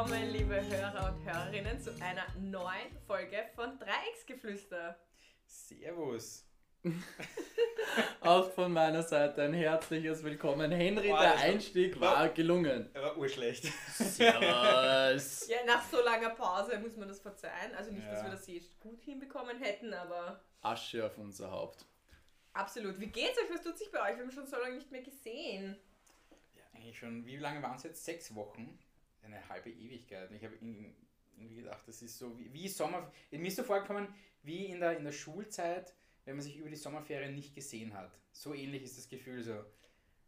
willkommen, liebe Hörer und Hörerinnen, zu einer neuen Folge von Dreiecksgeflüster. Servus. Auch von meiner Seite ein herzliches Willkommen. Henry, Boah, der das war- Einstieg war gelungen. Er war urschlecht. Servus. Ja, nach so langer Pause muss man das verzeihen. Also nicht, dass Ja. wir das je gut hinbekommen hätten, aber Asche auf unser Haupt. absolut. Wie geht's euch? Was tut sich bei euch? Wir haben schon so lange nicht mehr gesehen. Ja, eigentlich schon, wie lange waren es jetzt? Sechs Wochen? Eine halbe Ewigkeit. Und Ich habe irgendwie gedacht, das ist so wie, wie Sommer. Mir ist so vorgekommen, wie in der, in der Schulzeit, wenn man sich über die Sommerferien nicht gesehen hat. So ähnlich ist das Gefühl so.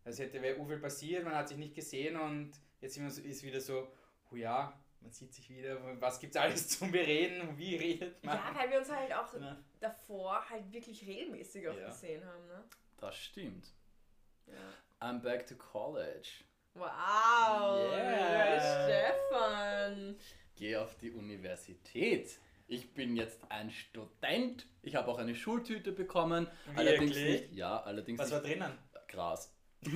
Als hätte wäre viel passiert, man hat sich nicht gesehen und jetzt ist wieder so, oh ja, man sieht sich wieder, was gibt's alles zum Bereden, wie redet man? Ja, weil wir uns halt auch Ja. davor halt wirklich regelmäßig auch Ja. gesehen haben, ne? Das stimmt. Ja. I'm back to college. Wow, Yeah. Stefan. Geh auf die Universität. Ich bin jetzt ein Student. Ich habe auch eine Schultüte bekommen. Allerdings Wirklich? nicht. Ja, allerdings Was war nicht drinnen? Gras.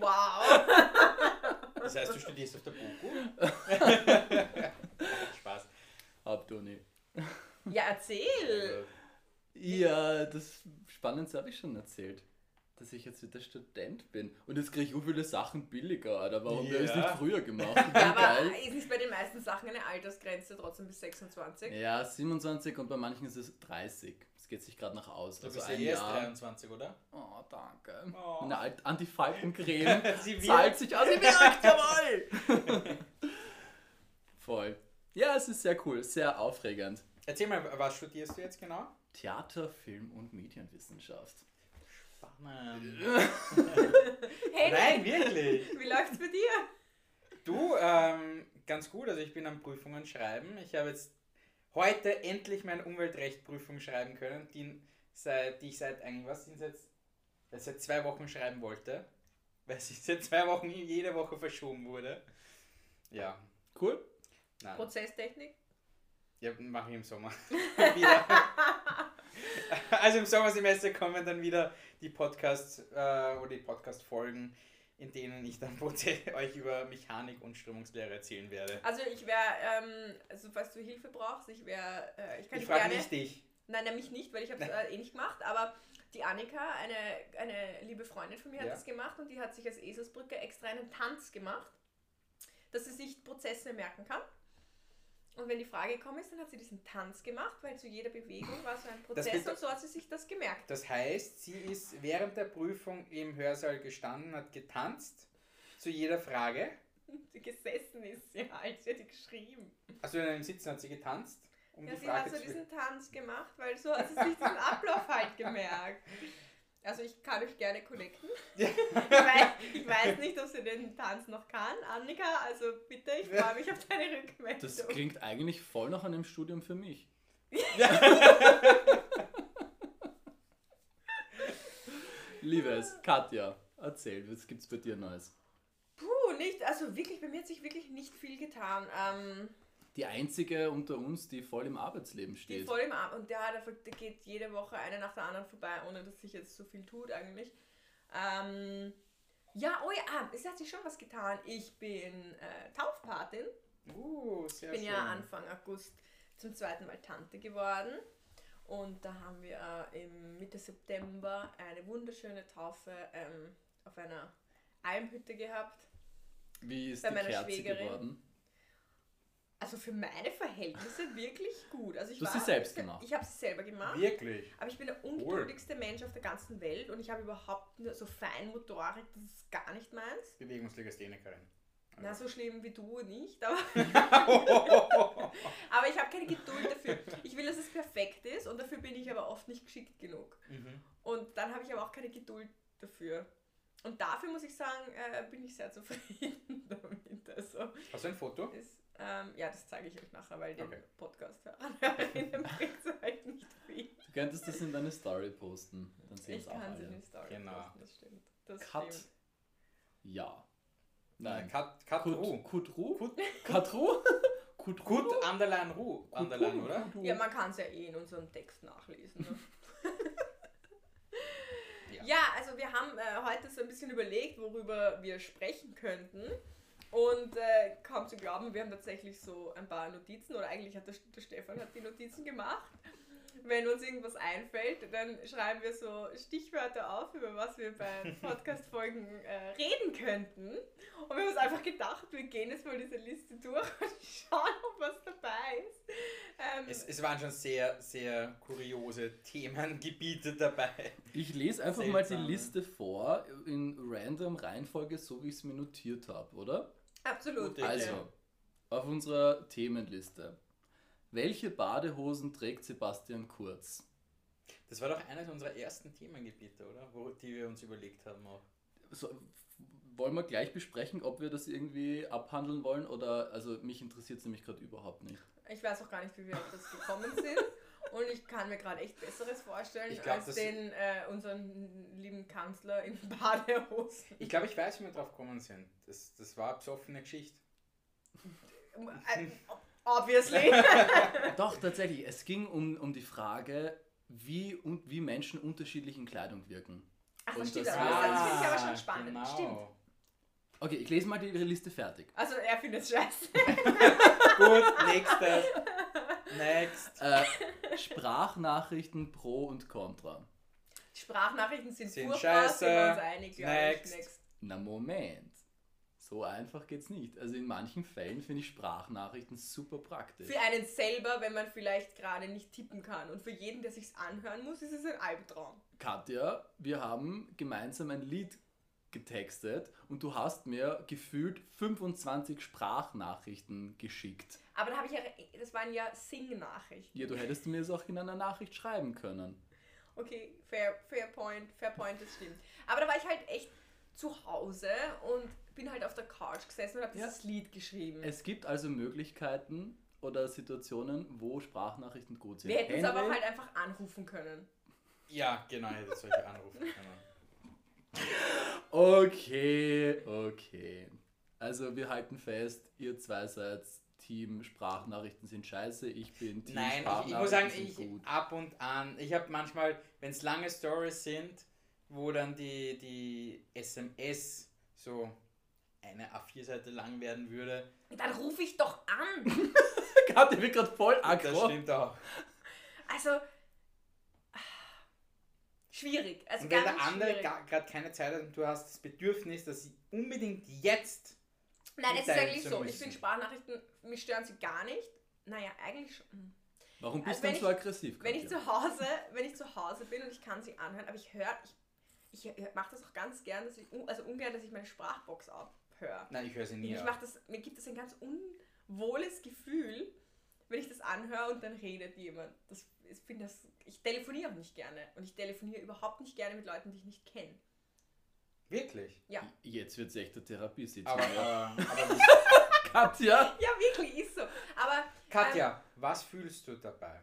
Wow. Das heißt, du studierst auf der BOKU? Spaß. Hauptuni. Ja, erzähl. Ja, das Spannendste habe ich schon erzählt. Dass ich jetzt wieder Student bin. Und jetzt kriege ich so viele Sachen billiger, Alter. Warum habe ich es nicht früher gemacht? Ja, aber geil. ist nicht bei den meisten Sachen eine Altersgrenze trotzdem bis 26? Ja, 27 und bei manchen ist es 30. Es geht sich gerade nach aus. Du Also bist ja ein erst Jahr. 23, oder? Oh, danke. Oh. Eine Alt- Antifaltencreme Sie zahlt sich aus. Sie wirkt, jawohl! Voll. Ja, es ist sehr cool, sehr aufregend. Erzähl mal, was studierst du jetzt genau? Theater, Film und Medienwissenschaft. Spannend. Hey, Nein, wirklich. wie läuft's bei dir? Du, ähm, ganz gut. Also ich bin am Prüfungen schreiben. Ich habe jetzt heute endlich meine Umweltrechtprüfung schreiben können, die, seit, die ich seit eigentlich, was sind jetzt, seit zwei Wochen schreiben wollte. Weil sie seit zwei Wochen jede Woche verschoben wurde. Ja, Cool. nein. Prozesstechnik? Ja, mache ich im Sommer. wieder. Also im Sommersemester kommen dann wieder die Podcasts äh, oder die Podcast-Folgen, in denen ich dann euch über Mechanik und Strömungslehre erzählen werde. Also ich wäre, ähm, also falls du Hilfe brauchst, ich wäre, äh, ich kann Ich dich frage gerne... nicht dich. Nein, mich nicht, weil ich habe es äh, eh nicht gemacht, aber die Annika, eine, eine liebe Freundin von mir, hat Ja. das gemacht und die hat sich als Eselsbrücke extra einen Tanz gemacht, dass sie sich Prozesse merken kann. Und wenn die Frage gekommen ist, dann hat sie diesen Tanz gemacht, weil zu jeder Bewegung war so ein Prozess und so hat sie sich das gemerkt. Das heißt, sie ist während der Prüfung im Hörsaal gestanden, hat getanzt zu jeder Frage. Sie gesessen ist sie halt, sie hat die geschrieben. Also im Sitzen hat sie getanzt, um Ja, die sie Frage hat so diesen Tanz gemacht, weil so hat sie sich diesen Ablauf halt gemerkt. Also ich kann euch gerne connecten. Ja. Ich, weiß, ich weiß nicht, ob sie den Tanz noch kann. Annika, also bitte, ich freue mich auf deine Rückmeldung. Das klingt eigentlich voll nach einem Studium für mich. Liebes, Katja, erzähl, was gibt's bei dir Neues? Puh, nicht, also wirklich, bei mir hat sich wirklich nicht viel getan. Ähm, Die einzige unter uns, die voll im Arbeitsleben die steht. voll im Ab und ja, da geht jede Woche eine nach der anderen vorbei, ohne dass sich jetzt so viel tut eigentlich. Ähm, ja, oh ja, ah, es hat sich schon was getan. Ich bin äh, Taufpatin. Uh, sehr Ich bin schön. ja Anfang August zum zweiten Mal Tante geworden. Und da haben wir äh, im Mitte September eine wunderschöne Taufe ähm, auf einer Almhütte gehabt. Wie ist Bei die meiner Kerze Schwägerin. geworden? Also für meine Verhältnisse wirklich gut. Also ich Du hast sie selbst gemacht? Ich habe sie selber gemacht. Wirklich. Aber ich bin der ungeduldigste Mensch auf der ganzen Welt und ich habe überhaupt nur so Feinmotorik, das ist gar nicht meins. Bewegungslegasthenikerin. Na, so schlimm wie du nicht, aber, aber ich habe keine Geduld dafür. Ich will, dass es perfekt ist und dafür bin ich aber oft nicht geschickt genug. Mhm. Und dann habe ich aber auch keine Geduld dafür. Und dafür muss ich sagen, äh, bin ich sehr zufrieden damit. Also, Hast du ein Foto? ist, ähm, ja, das zeige ich euch nachher, weil den Okay. Podcast Hörerinnen bringt es halt nicht viel. Du könntest das in deine Story posten. Dann sehen Ich es auch kann sie in die Story Genau. posten, das stimmt. Das Cut. stimmt. Ja. Nein. Kat, Katru. Kut, Kutru? Kut- Katru? Kutru? Gut, Underline Ru. Underline, oder? Ja, man kann es ja eh in unserem Text nachlesen. Ne? Ja. ja. also wir haben äh, heute so ein bisschen überlegt, worüber wir sprechen könnten. Und äh, kaum zu glauben, wir haben tatsächlich so ein paar Notizen, oder eigentlich hat der, der Stefan hat die Notizen gemacht. Wenn uns irgendwas einfällt, dann schreiben wir so Stichwörter auf, über was wir bei Podcast-Folgen äh, reden könnten. Und wir haben uns einfach gedacht, wir gehen jetzt mal diese Liste durch und schauen, ob was dabei ist. Ähm, Es, es waren schon sehr, sehr kuriose Themengebiete dabei. Ich lese einfach mal die Seltsam. Liste vor, in random Reihenfolge, so wie ich es mir notiert habe, oder? Absolut. Gute. Also, auf unserer Themenliste. Welche Badehosen trägt Sebastian Kurz? Das war doch eines unserer ersten Themengebiete, oder? Wo, die wir uns überlegt haben auch. So, wollen wir gleich besprechen, ob wir das irgendwie abhandeln wollen oder, also mich interessiert es nämlich gerade überhaupt nicht. Ich weiß auch gar nicht, wie wir auf das gekommen sind. Und ich kann mir gerade echt Besseres vorstellen Ich glaub, als das- den äh, unseren lieben Kanzler in Badehosen. Ich glaube, ich weiß, wie wir drauf gekommen sind. Das, das war eine besoffene Geschichte. Äh, obviously. Doch, tatsächlich, es ging um, um die Frage, wie, und wie Menschen unterschiedlich in Kleidung wirken. Ach, Und das stimmt. das aber war- das finde ich aber schon spannend. Genau. Stimmt. Okay, ich lese mal die ihre Liste fertig. Also er findet es scheiße. Gut, nächstes. Next. Äh, Sprachnachrichten pro und contra. Sprachnachrichten sind, Sind furchtbar, scheiße. sind wir uns einig, Next. ich. Next. Na Moment. So einfach geht's nicht. Also in manchen Fällen finde ich Sprachnachrichten super praktisch. Für einen selber, wenn man vielleicht gerade nicht tippen kann. Und für jeden, der sich's anhören muss, ist es ein Albtraum. Katja, wir haben gemeinsam ein Lied getextet und du hast mir gefühlt 25 Sprachnachrichten geschickt. Aber da habe ich ja, das waren ja Sing-Nachrichten. Ja, du hättest mir es auch in einer Nachricht schreiben können. Okay, fair, fair point, fair point, das stimmt. Aber da war ich halt echt zu Hause und bin halt auf der Couch gesessen und habe Ja. dieses Lied geschrieben. Es gibt also Möglichkeiten oder Situationen, wo Sprachnachrichten gut sind. Wir hätten es aber halt einfach anrufen können. Ja, genau, hätte solche anrufen können. Okay, okay. Also wir halten fest, ihr zwei seid Team Sprachnachrichten sind scheiße, ich bin Team Nein, ich, ich Sprachnachrichten muss sagen, ich gut. ab und an, ich habe manchmal, wenn es lange Stories sind, wo dann die, die SMS so eine A4-Seite lang werden würde, Dann rufe ich doch an. Katja wird gerade voll das aggro. stimmt auch. Also, schwierig. Also Und wenn ganz der andere schwierig. gerade keine Zeit hat und du hast das Bedürfnis, dass sie unbedingt jetzt Nein, es ist eigentlich so. Ich müssen. finde Sprachnachrichten, mich stören sie gar nicht. Naja, eigentlich schon. Hm. Warum bist Also du so ich- aggressiv? Wenn ich zu Hause, wenn ich zu Hause bin und ich kann sie anhören, aber ich höre, ich, ich mache das auch ganz gern, dass ich, also ungern, dass ich meine Sprachbox abhöre. Nein, ich höre sie nie. Ich mach das, mir gibt es ein ganz unwohles Gefühl, wenn ich das anhöre und dann redet jemand. Das, ich finde das, ich telefoniere auch nicht gerne und ich telefoniere überhaupt nicht gerne mit Leuten, die ich nicht kenne. Wirklich. Ja. Jetzt wird es echt eine Therapiesitzung. Aber, ja. aber, aber Katja! Ja, wirklich ist so. Aber Katja, was fühlst du dabei?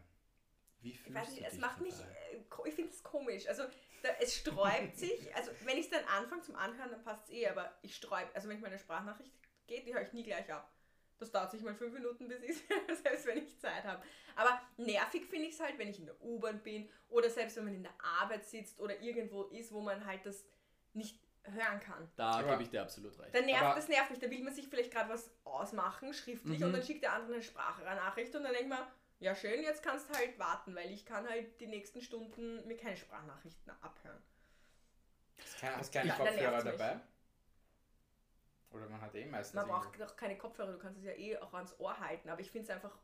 Wie ich fühlst weiß du nicht, es dich macht mich, dabei? äh, ko- ich finde es komisch. Also da, es sträubt sich, also wenn ich es dann anfange zum Anhören, dann passt es eh, aber ich sträub, also wenn ich meine Sprachnachricht geht, die höre ich nie gleich ab. Das dauert sich mal fünf Minuten, bis ich selbst wenn ich Zeit habe. Aber nervig finde ich es halt, wenn ich in der U-Bahn bin oder selbst wenn man in der Arbeit sitzt oder irgendwo ist, wo man halt das nicht hören kann. Da gebe ich dir absolut recht. Dann nervt, Aber- das nervt mich. Da will man sich vielleicht gerade was ausmachen, schriftlich, Mhm. und dann schickt der andere eine Sprachnachricht und dann denkt man, ja schön, jetzt kannst du halt warten, weil ich kann halt die nächsten Stunden mir keine Sprachnachrichten abhören. Hast Hast keine Kopfhörer dabei? Oder man hat eh meistens. Man braucht doch keine Kopfhörer, du kannst es ja eh auch ans Ohr halten, aber ich finde es einfach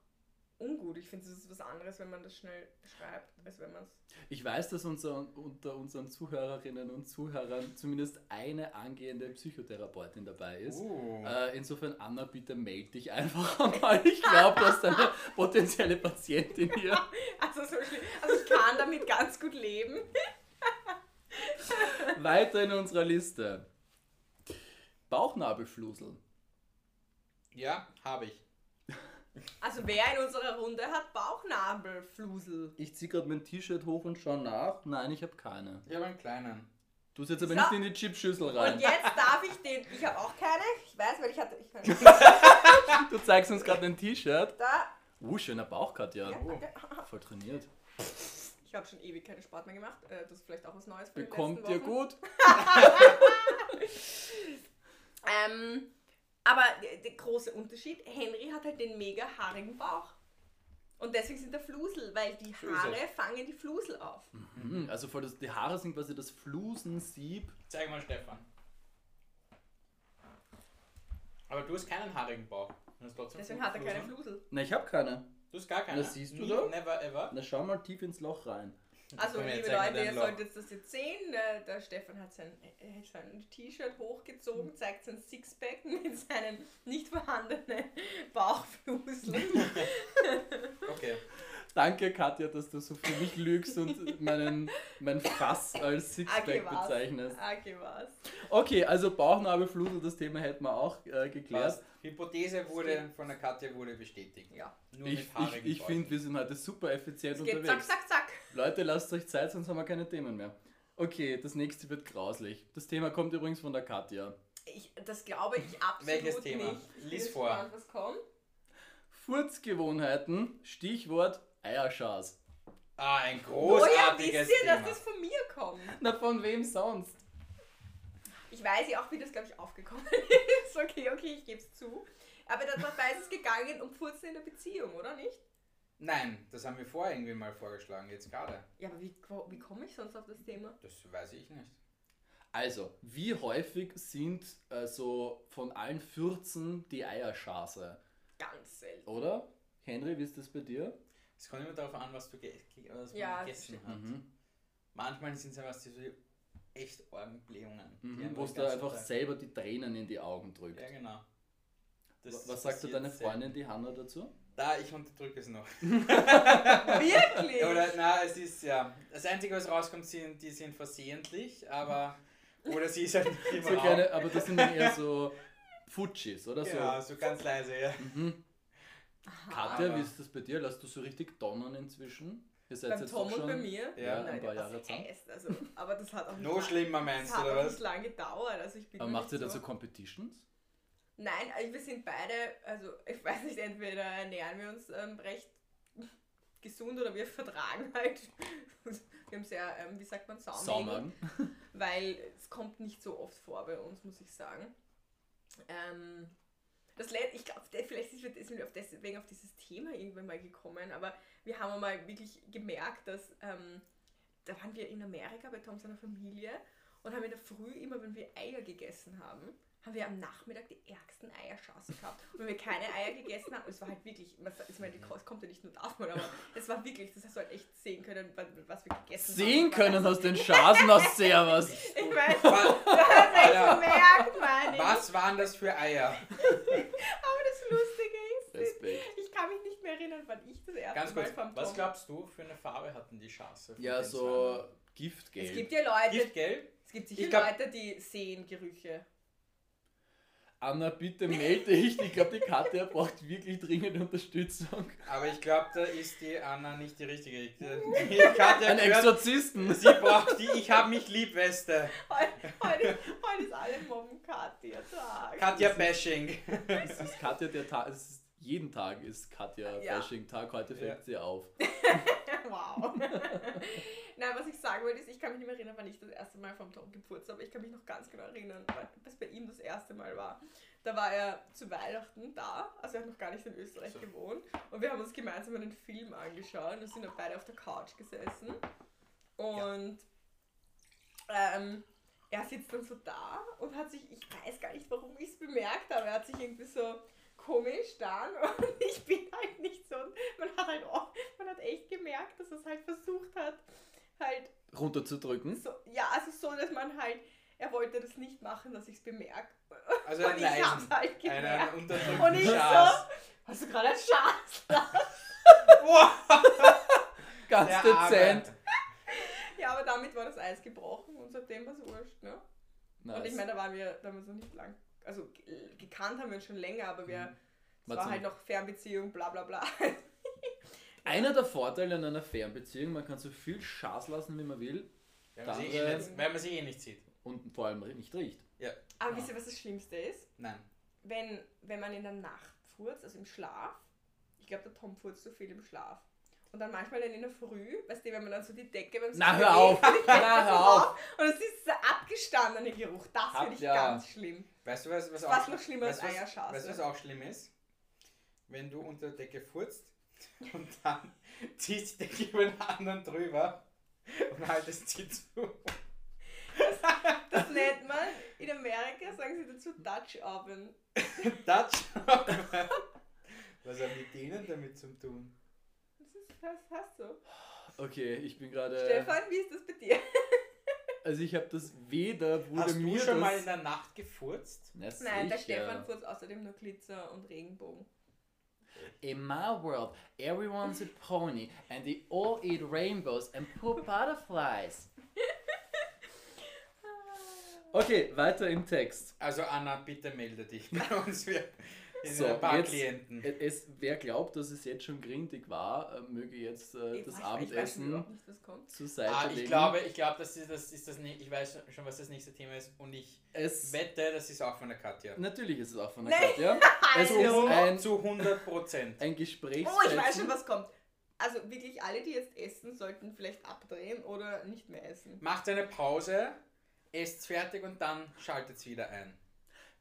ungut. Ich finde es ist was anderes, wenn man das schnell schreibt, als wenn man es... Ich weiß, dass unser, unter unseren Zuhörerinnen und Zuhörern zumindest eine angehende Psychotherapeutin dabei ist. Uh, Äh, insofern, Anna, bitte melde dich einfach einmal. Ich glaube, du hast eine potenzielle Patientin hier. Also, so schlimm. also ich kann damit ganz gut leben. Weiter in unserer Liste. Bauchnabelflusel. ja, habe ich. Also wer in unserer Runde hat Bauchnabelflusel? Ich ziehe gerade mein T-Shirt hoch und schaue nach. Nein, ich habe keine. Ich habe einen kleinen. Du setzt aber So. nicht in die Chipschüssel rein. Und jetzt darf ich den... Ich habe auch keine. Ich weiß, weil ich hatte... Ich kann, Du zeigst uns gerade ein T-Shirt. da... Uh, schöner Bauchcut, ja. Ja, danke. Voll trainiert. Ich habe schon ewig keinen Sport mehr gemacht. Äh, Das ist vielleicht auch was Neues für die Bekommt Wochen. gut. Ähm, Aber der, der große Unterschied, Henry hat halt den mega haarigen Bauch. Und deswegen sind der Flusel, weil die Haare es. fangen die Flusel auf. Mhm, also voll das, die Haare sind quasi das Flusensieb. Zeig mal, Stefan. Aber du hast keinen haarigen Bauch. Du hast trotzdem Deswegen hat er keine Flusen. Flusel. Na, ich habe keine. Du hast gar keine. Das siehst du Nie, doch. Never ever. Na, schau mal tief ins Loch rein. Also, liebe Leute, ihr solltet das jetzt sehen. Der, der Stefan hat sein, sein T-Shirt hochgezogen, zeigt sein Sixpack mit seinen nicht vorhandenen Bauchflusel. Okay. Danke, Katja, dass du so für mich lügst und meinen, mein Fass als Sixpack bezeichnest. Okay, was? Okay, also Bauchnabelflusel, das Thema hätten wir auch äh, geklärt. Passt. Hypothese wurde von der Katja wurde bestätigt. Ja. Nur Ich, mit ich, ich finde, wir sind heute super effizient Es geht zack, unterwegs. zack, zack. Leute, lasst euch Zeit, sonst haben wir keine Themen mehr. Okay, das nächste wird grauslich. Das Thema kommt übrigens von der Katja. Ich, das glaube ich absolut Welches Thema? nicht. Lies gespannt, vor. Was kommt. Furzgewohnheiten, Stichwort Eierschas. Ah, ein Woher großartiges wisst ihr, Thema. dass das von mir kommt? Na, von wem sonst? Ich weiß ja auch, wie das, glaube ich, aufgekommen ist. Okay, okay, ich gebe es zu. Aber da- dabei ist es gegangen um Furzen in der Beziehung, oder nicht? Nein, das haben wir vorher irgendwie mal vorgeschlagen, jetzt gerade. Ja, aber wie, wie komme ich sonst auf das Thema? Das weiß ich nicht. Also, wie häufig sind äh, so von allen Fürzen die Eierschase? Ganz selten. Oder? Henry, wie ist das bei dir? Es kommt immer darauf an, was du ge was Ja, gegessen hat. Mhm. Manchmal sind es einfach so die echt Orgenblähungen. die Mhm. Wo du einfach Tag- selber die Tränen in die Augen drückt. Ja, genau. Das Was sagt deine. Freundin, die Hanna, dazu? Da, ich unterdrücke es noch. Wirklich? Oder, na, es ist ja. Das Einzige, was rauskommt, sind, die sind versehentlich, aber. Oder sie ist halt nicht im So kleine, aber das sind dann eher so Futschis, oder so? Ja, so ganz leise, ja. Mhm. Katja, Aber- wie ist das bei dir? Lässt du so richtig donnern inzwischen? Ihr seid Beim jetzt Tom und schon bei mir? ja, Ja, ein paar Jahre zusammen. heißt, also, aber das hat auch nicht No lang- schlimmer meinst das du, hat oder auch was? nicht lange gedauert. Also ich bin Aber macht ihr nicht da so Competitions? Nein, also wir sind beide, also ich weiß nicht, entweder ernähren wir uns ähm, recht gesund oder wir vertragen halt. Wir haben sehr, ähm, wie sagt man. Saumagen. weil es kommt nicht so oft vor bei uns, muss ich sagen. Ähm, das Let ich glaube, vielleicht sind wir auf deswegen auf dieses Thema irgendwann mal gekommen, aber wir haben mal wirklich gemerkt, dass ähm, da waren wir in Amerika bei Tom seiner Familie und haben in der Früh immer, wenn wir Eier gegessen haben, haben wir am Nachmittag die ärgsten Eierschassen gehabt. Und wenn wir keine Eier gegessen haben, es war halt wirklich, ich meine, die Kost kommt ja nicht nur davon, aber es war wirklich, das hast du halt echt sehen können, was wir gegessen haben. Sehen Das war können aus den Schasen aus Servus. ich meine, Was, du hast echt Alter, gemerkt, meine ich. was waren das für Eier? Aber das Lustige ist, Respekt. ich kann mich nicht mehr erinnern, wann ich das erste Ganz Mal kurz, vom was glaubst du für eine Farbe hatten die Schaße? von Ja, so? Giftgelb. Es gibt ja Leute, Giftgelb? es gibt sicher Ich glaub- Leute, die sehen Gerüche. Anna, bitte melde dich. Ich glaube, die Katja braucht wirklich dringend Unterstützung. Aber ich glaube, da ist die Anna nicht die richtige. Die, die Katja Ein gehört, Exorzisten. sie braucht die Ich hab mich lieb Weste. Heute, heute, heute ist alle Mobben Katja Tag. Katja Bashing. Es ist Katja der Tag. Es ist, jeden Tag ist Katja Ja. Bashing Tag. Heute fällt Ja. sie auf. Wow. Nein, was ich sagen wollte, ist, ich kann mich nicht mehr erinnern, wann ich das erste Mal vom Tom geputzt habe. Ich kann mich noch ganz genau erinnern, das bei ihm das erste Mal war. Da war er zu Weihnachten da, also er hat noch gar nicht in Österreich So. gewohnt. Und wir haben uns gemeinsam einen Film angeschaut und sind dann beide auf der Couch gesessen. Und ähm, er sitzt dann so da und hat sich, ich weiß gar nicht, warum ich es bemerkt habe, er hat sich irgendwie so komisch dann und ich bin halt nicht so, man hat halt auch, man hat echt gemerkt, dass er es halt versucht hat, halt Runterzudrücken. so, ja, also so, dass man halt, er wollte das nicht machen, dass ich es bemerke. Also Und ein ich hab's Leisen. halt Einen gemerkt. unterdrückten Und ich so, Schaß. hast du gerade ein Schatz? Ganz Der dezent. Arme. Ja, aber damit war das Eis gebrochen und seitdem war es wurscht, ne? Und ich Nice. meine, da waren wir damals noch nicht lang, also ge- gekannt haben wir uns schon länger, aber wir, es War halt noch Fernbeziehung, bla bla bla. Einer der Vorteile an einer Fernbeziehung, man kann so viel Schaß lassen, wie man will Weil man, sie Andere- eh nicht, weil man sie eh nicht sieht. und vor allem nicht riecht. Aber Ja. wisst ihr, was das Schlimmste ist? Nein. Wenn, wenn man in der Nacht furzt, also im Schlaf, ich glaube, der Tom furzt so viel im Schlaf. Und dann manchmal dann in der Früh, weißt du, wenn man dann so die Decke beim Na, hör auf! Na, hör auf! Und es ist dieser abgestandene Geruch. Das finde ich ja. ganz schlimm. Weißt du, was, was, Fast auch, noch schlimmer weißt, was, weißt du, was auch schlimm ist? Wenn du unter der Decke furzt und dann ziehst die Decke über den anderen drüber und haltest sie zu. Das nennt man, in Amerika sagen sie dazu Dutch Oven. Dutch. Was haben die denen damit zu tun? Das ist, das hast du. Okay, ich bin gerade. Stefan, wie ist das bei dir? Also ich habe das weder wurde Hast du mir schon das. mal in der Nacht gefurzt? Na, Nein, der. Stefan furzt außerdem nur Glitzer und Regenbogen. In my world, everyone's a pony and they all eat rainbows and poop butterflies. Okay, weiter im Text. Also Anna, bitte melde dich bei uns. Wir So, ein paar jetzt- Klienten. Es, wer glaubt, dass es jetzt schon grindig war, äh, möge jetzt äh, das weiß- weiß Abendessen überhaupt nicht, zur Seite Ah, legen. ich glaube, ich glaube, das ist das ist das nicht. Ich weiß schon, was das nächste Thema ist und ich es, wette, das ist auch von der Katja. natürlich ist es auch von der Nee. Katja. Es ist ein, Zu 100 Prozent. ein Oh, Gesprächsfetzen. ich weiß schon, was kommt. Also wirklich alle, die jetzt essen, sollten vielleicht abdrehen oder nicht mehr essen. Macht eine Pause, esst fertig und dann schaltet es wieder ein.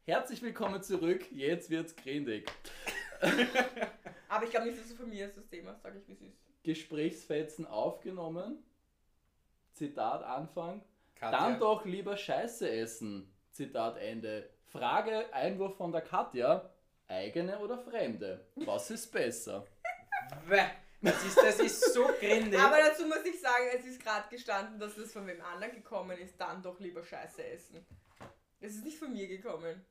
Herzlich willkommen zurück, jetzt wird's grindig. Aber ich glaube nicht, dass es von mir ist, das Thema, sage ich, wie es ist. Gesprächsfetzen aufgenommen. Zitat Anfang. Katja. Dann doch lieber Scheiße essen. Zitat Ende. Frage, Einwurf von der Katja. Eigene oder fremde? Was ist besser? Bäh, Das ist, das ist so grindig. Aber dazu muss ich sagen, es ist gerade gestanden, dass es von wem anderen gekommen ist, dann doch lieber Scheiße essen. Es ist nicht von mir gekommen.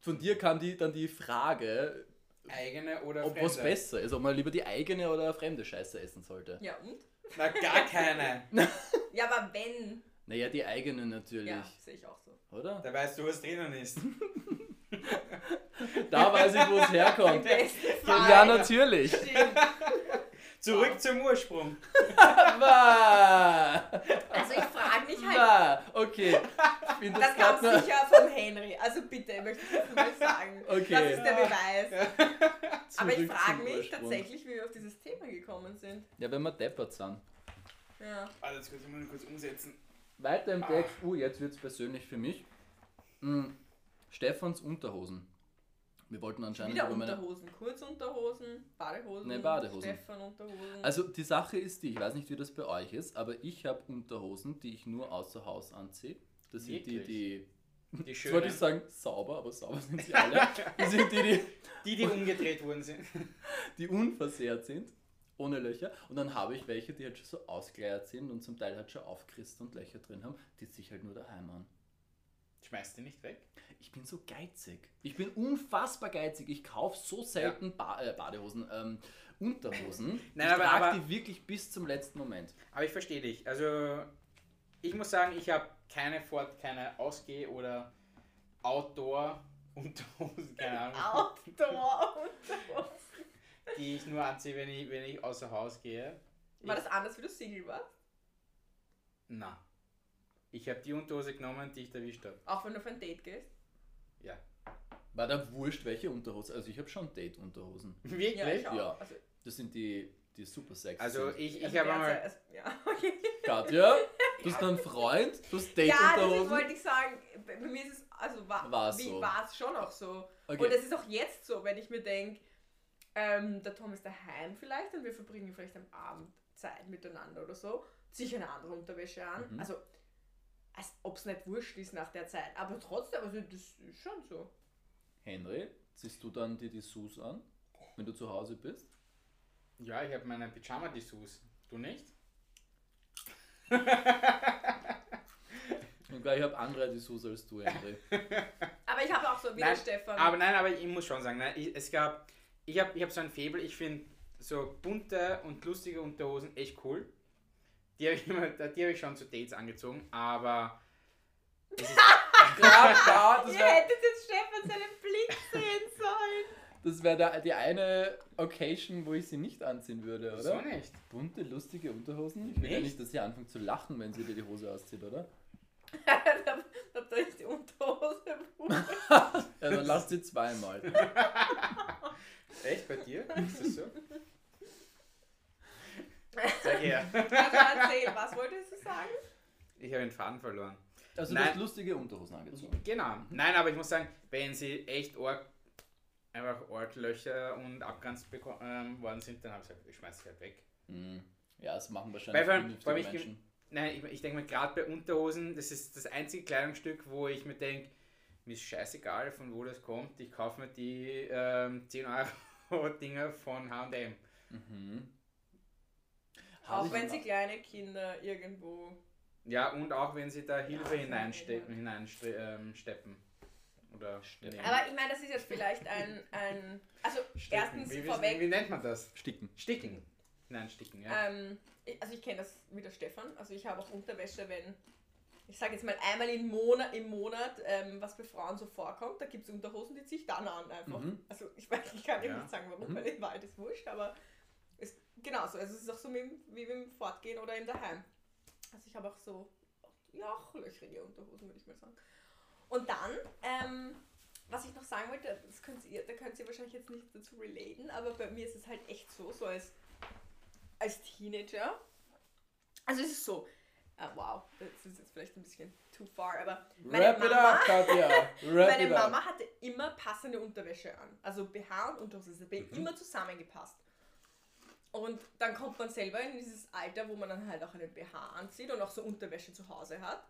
Von dir kam die, dann die Frage, Eigene oder ob fremde? was besser ist, ob man lieber die eigene oder fremde Scheiße essen sollte. Ja, und? Na, gar keine. Ja, aber wenn. Naja, die eigene natürlich, Ja, sehe ich auch so. oder? Da weißt du, was drinnen ist. Da weiß ich, wo es herkommt. Ja, natürlich. Stimmt. Zurück zum Ursprung. Also ich mich halt, Bah. Okay. Ich finde das das kam sicher vom Henry. Also bitte, möchte ich das mal sagen. Okay. Das ist der Beweis. Aber ich frage mich Ursprung. tatsächlich, wie wir auf dieses Thema gekommen sind. Ja, wenn wir deppert sind. Ja. Alles gut, ich muss kurz umsetzen. Weiter im Text. Uh, jetzt wird es persönlich für mich. Hm, Stefans Unterhosen. Wir wollten anscheinend Wieder über meine. Unterhosen, Kurzunterhosen, Badehosen, Nee, Badehosen. Stefan Unterhosen. Also die Sache ist die, ich weiß nicht, wie das bei euch ist, aber ich habe Unterhosen, die ich nur außer Haus anziehe. Das sind die, Wirklich? die. Die wollte schönen. ich sagen sauber, aber sauber sind sie alle. Das sind die, die, Die, die umgedreht worden sind. die unversehrt sind, ohne Löcher. Und dann habe ich welche, die halt schon so ausgeleiert sind und zum Teil halt schon aufgerissen und Löcher drin haben, die sich halt nur daheim an. Schmeißt die nicht weg? Ich bin so geizig. Ich bin unfassbar geizig. Ich kaufe so selten ba äh, Badehosen, ähm, Unterhosen. Nein, ich aber- trage aber- die wirklich bis zum letzten Moment. Aber ich verstehe dich. Also, ich muss sagen, ich habe keine Fort, keine Ausgeh- oder Outdoor-Unterhosen, keine Ahnung, Outdoor Unterhosen. die ich nur anziehe, wenn ich, wenn ich außer Haus gehe. War das anders, wie du Single warst? Na. Ich habe die Unterhose genommen, die ich erwischt habe. Auch wenn du auf ein Date gehst? Ja. War da wurscht, welche Unterhosen? Also ich habe schon Date-Unterhosen. Wirklich? Ja, ich auch. Ja. Also, Das sind die, die super sexy Also ich, ich also habe einmal. also, Ja, okay. Katja, du hast einen Freund, du hast Ja, das Date-Unterhosen. wollte ich sagen. Bei mir ist es, also war War's wie so. war es schon auch so. Okay. Und es ist auch jetzt so, wenn ich mir denke, ähm, der Tom ist daheim vielleicht und wir verbringen vielleicht am Abend Zeit miteinander oder so, ziehe ich eine andere Unterwäsche an. Mhm. Also, als ob es nicht wurscht ist nach der Zeit. Aber trotzdem, also das ist schon so. Henry, ziehst du dann die Dessous an, wenn du zu Hause bist? Ja, ich habe meine Pyjama-Dessous. Du nicht? Und ich habe andere Dessous als du, Henry. Aber ich habe auch so wie der Nein, Stefan. Aber nein, aber ich muss schon sagen, nein, ich, es gab, ich habe ich hab so ein Faible, ich finde so bunte und lustige Unterhosen echt cool. Die habe ich, immer- die hab ich schon zu Dates angezogen, aber es ist, Gerade da, das Ihr wäre hättet jetzt Stefan seinen Blick sehen sollen. das wär der- die eine Occasion, wo ich sie nicht anziehen würde, oder? so nicht. Bunte, lustige Unterhosen? Ich will ja Nicht? nicht, dass sie anfangen zu lachen, wenn sie dir die Hose auszieht, oder? da ihr euch die Unterhose Ja, dann lass sie zweimal. Echt bei dir? Ist das so? Sag her. Also erzähl, was wolltest du sagen? Ich habe den Faden verloren. Also Nein. du hast lustige Unterhosen angezogen. Genau. Nein, aber ich muss sagen, wenn sie echt arg, einfach arg Löcher und abgrenzt beko- ähm, worden sind, dann habe ich gesagt, ich schmeiß sie halt weg. Mhm. Ja, das machen wahrscheinlich Weil vor allem- vor allem ich Menschen. Nein, ich, ich denke mir gerade bei Unterhosen, das ist das einzige Kleidungsstück, wo ich mir denke, mir ist scheißegal, von wo das kommt. Ich kaufe mir die ähm, 10 Euro Dinger von H&M. Mhm. Auch wenn sie kleine Kinder irgendwo. Ja, und auch wenn sie da Hilfe Ja, hineinsteppen, hineinsteppen ähm, steppen. Oder Steppen. Aber ich meine, das ist jetzt vielleicht ein. ein also, Sticken. erstens wie, wie, vorweg. wie nennt man das? Sticken. Sticken. Nein, sticken, ja. Ähm, ich- also ich kenne das wie der Stefan. Also ich habe auch Unterwäsche, wenn, ich sage jetzt mal einmal im Monat, im Monat ähm, was bei Frauen so vorkommt. Da gibt es Unterhosen, die ziehe ich dann an einfach. Mhm. Also ich weiß, ich kann Ja. nicht sagen, warum, Mhm. weil in Wahrheit ist wurscht, aber es genauso. Also es ist auch so mit, dem- wie beim Fortgehen oder im Daheim. Also ich habe auch so, ja, auch löchrige Unterhosen, würde ich mal sagen. Und dann, ähm, was ich noch sagen wollte, das könnt ihr, da könnt ihr wahrscheinlich jetzt nicht dazu relaten, aber bei mir ist es halt echt so, so als, als Teenager. Also es ist so, äh, wow, das ist jetzt vielleicht ein bisschen too far, aber meine Wrap Mama, up, Katja. Meine. Mama hatte immer passende Unterwäsche an. Also BH und Unterhose, das hat Mhm. immer zusammengepasst. Und dann kommt man selber in dieses Alter, wo man dann halt auch einen BH anzieht und auch so Unterwäsche zu Hause hat.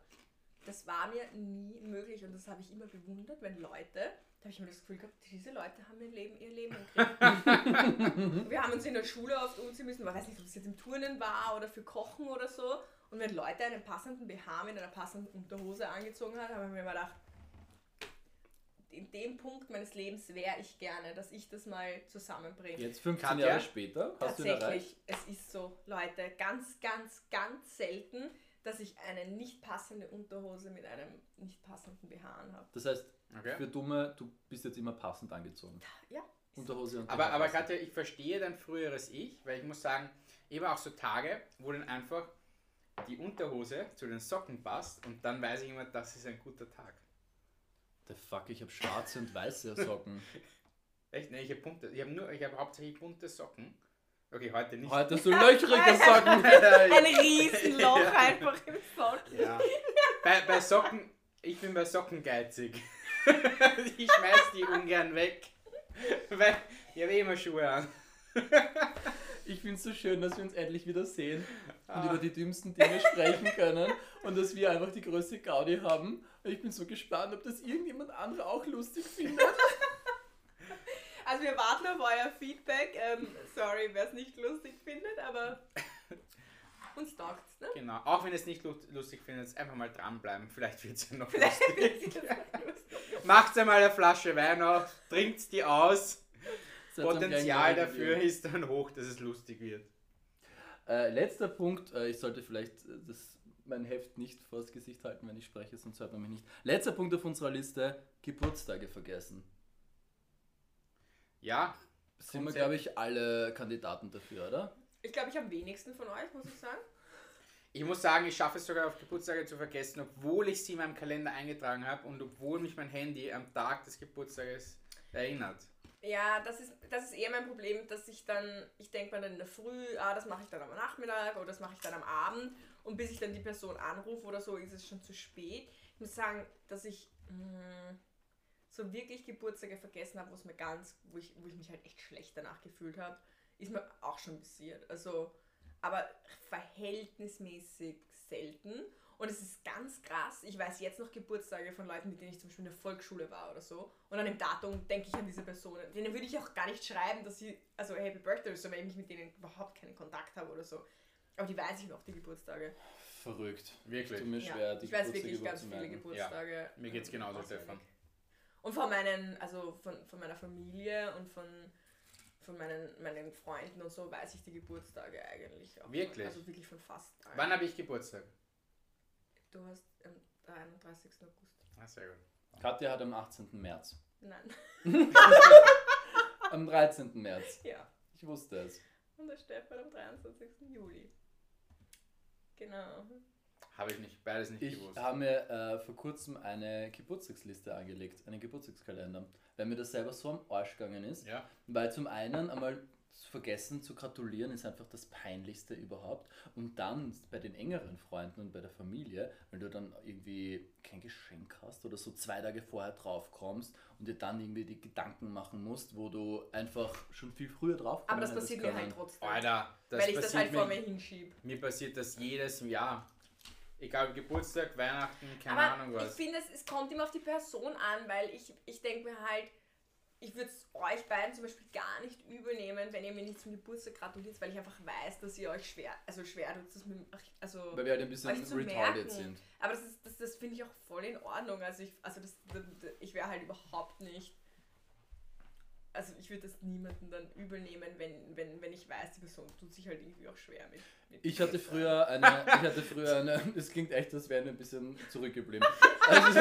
Das war mir nie möglich und das habe ich immer bewundert, wenn Leute, da habe ich immer das Gefühl gehabt, diese Leute haben ihr Leben, ihr Leben Griff. Wir haben uns in der Schule oft umziehen müssen, man weiß nicht, ob es jetzt im Turnen war oder für Kochen oder so. Und wenn Leute einen passenden BH mit einer passenden Unterhose angezogen haben, habe ich mir immer gedacht, in dem Punkt meines Lebens wäre ich gerne, dass ich das mal zusammenbringe. Jetzt 15 Katja? Jahre später hast du ihn erreicht. Tatsächlich, es ist so, Leute, ganz, ganz, ganz selten, dass ich eine nicht passende Unterhose mit einem nicht passenden BH anhabe. Das heißt, Okay. für Dumme, du bist jetzt immer passend angezogen. Ja. Unterhose und Aber, BH aber. Katja, ich verstehe dein früheres Ich, weil ich muss sagen, eben auch so Tage, wo dann einfach die Unterhose zu den Socken passt und dann weiß ich immer, das ist ein guter Tag. The fuck, ich habe schwarze und weiße Socken. Echt? Ne, ich habe bunte, ich habe nur, ich habe hauptsächlich bunte Socken. Okay, heute nicht. Heute hast du löchrige Socken. Ein Riesenloch Ja. einfach im Socken. Ja. Bei, bei Socken, ich bin bei Socken geizig. ich schmeiß die ungern weg. Weil ich habe eh immer Schuhe an. Ich finde es so schön, dass wir uns endlich wieder sehen und Ah. über die dümmsten Dinge sprechen können und dass wir einfach die größte Gaudi haben. Und ich bin so gespannt, ob das irgendjemand andere auch lustig findet. Also wir warten auf euer Feedback. Ähm, sorry, wer es nicht lustig findet, aber uns taugt's, ne? Genau. Auch wenn ihr es nicht lu- lustig findet, einfach mal dranbleiben. Vielleicht wird es ja noch Vielleicht lustig. es lustig. Macht einmal eine Flasche Wein auf, trinkt die aus. Potenzial dafür ist dann hoch, dass es lustig wird. Äh, letzter Punkt, äh, ich sollte vielleicht äh, das, mein Heft nicht vors Gesicht halten, wenn ich spreche, sonst hört man mich nicht. Letzter Punkt auf unserer Liste, Geburtstage vergessen. Ja, Sind wir, glaube ich, alle Kandidaten dafür, oder? Ich glaube, ich am wenigsten von euch, muss ich sagen. ich muss sagen, ich schaffe es sogar auf Geburtstage zu vergessen, obwohl ich sie in meinem Kalender eingetragen habe und obwohl mich mein Handy am Tag des Geburtstages erinnert. Ja, das ist, das ist eher mein Problem, dass ich dann, ich denke mir dann in der Früh, ah, das mache ich dann am Nachmittag oder das mache ich dann am Abend und bis ich dann die Person anrufe oder so, ist es schon zu spät. Ich muss sagen, dass ich mh, so wirklich Geburtstage vergessen habe, wo es mir ganz, wo ich, wo ich mich halt echt schlecht danach gefühlt habe, ist mir auch schon passiert. Also, aber verhältnismäßig selten. Und es ist ganz krass. Ich weiß jetzt noch Geburtstage von Leuten, mit denen ich zum Beispiel in der Volksschule war oder so. Und an dem Datum denke ich an diese Personen. Denen würde ich auch gar nicht schreiben, dass sie, also Happy Birthday oder so, weil ich mit denen überhaupt keinen Kontakt habe oder so. Aber die weiß ich noch, die Geburtstage. Verrückt. Wirklich. Tut mir Ja, schwer, die ich weiß wirklich ganz viele. Geburtstage. mir geht's ähm, genauso. Stefan. Und von meinen, also von, von meiner Familie und von, von meinen, meinen Freunden und so weiß ich die Geburtstage eigentlich auch. Wirklich? Also wirklich von fast allen. Wann habe ich Geburtstag? Du hast am 31. August. Ah, sehr gut. Katja hat am 18. März. Nein. Am 13. März. ja. Ich wusste es. Und der Stefan am 23. Juli. Genau. Habe ich nicht, beides nicht Ich gewusst. habe mir äh, vor kurzem eine Geburtstagsliste angelegt, einen Geburtstagskalender, weil mir das selber so am Arsch gegangen ist. Ja, Weil zum einen einmal vergessen zu gratulieren ist einfach das Peinlichste überhaupt. Und dann bei den engeren Freunden und bei der Familie, wenn du dann irgendwie kein Geschenk hast oder so zwei Tage vorher drauf kommst und dir dann irgendwie die Gedanken machen musst, wo du einfach schon viel früher drauf Aber das passiert hättest mir halt trotzdem. Alter, das weil ich das passiert halt vor mir, mir hinschiebe. mir passiert das jedes Jahr. Egal, Geburtstag, Weihnachten, keine Aber Ahnung ich was. finde, es, es kommt immer auf die Person an, weil ich, ich denke mir halt, ich würde es euch beiden zum Beispiel gar nicht übel nehmen, wenn ihr mir nicht zum Geburtstag gratuliert, weil ich einfach weiß, dass ihr euch schwer, also schwer tut, das mit, also Weil wir halt ein bisschen retarded sind. Aber das, ist- das, das finde ich auch voll in Ordnung. Also ich, also das, das, ich wäre halt überhaupt nicht. Also ich würde das niemandem dann übel nehmen, wenn, wenn, wenn ich weiß, die Person tut sich halt irgendwie auch schwer mit. mit Ich hatte früher eine, ich hatte früher eine, es klingt echt, als wären wir ein bisschen zurückgeblieben. Also,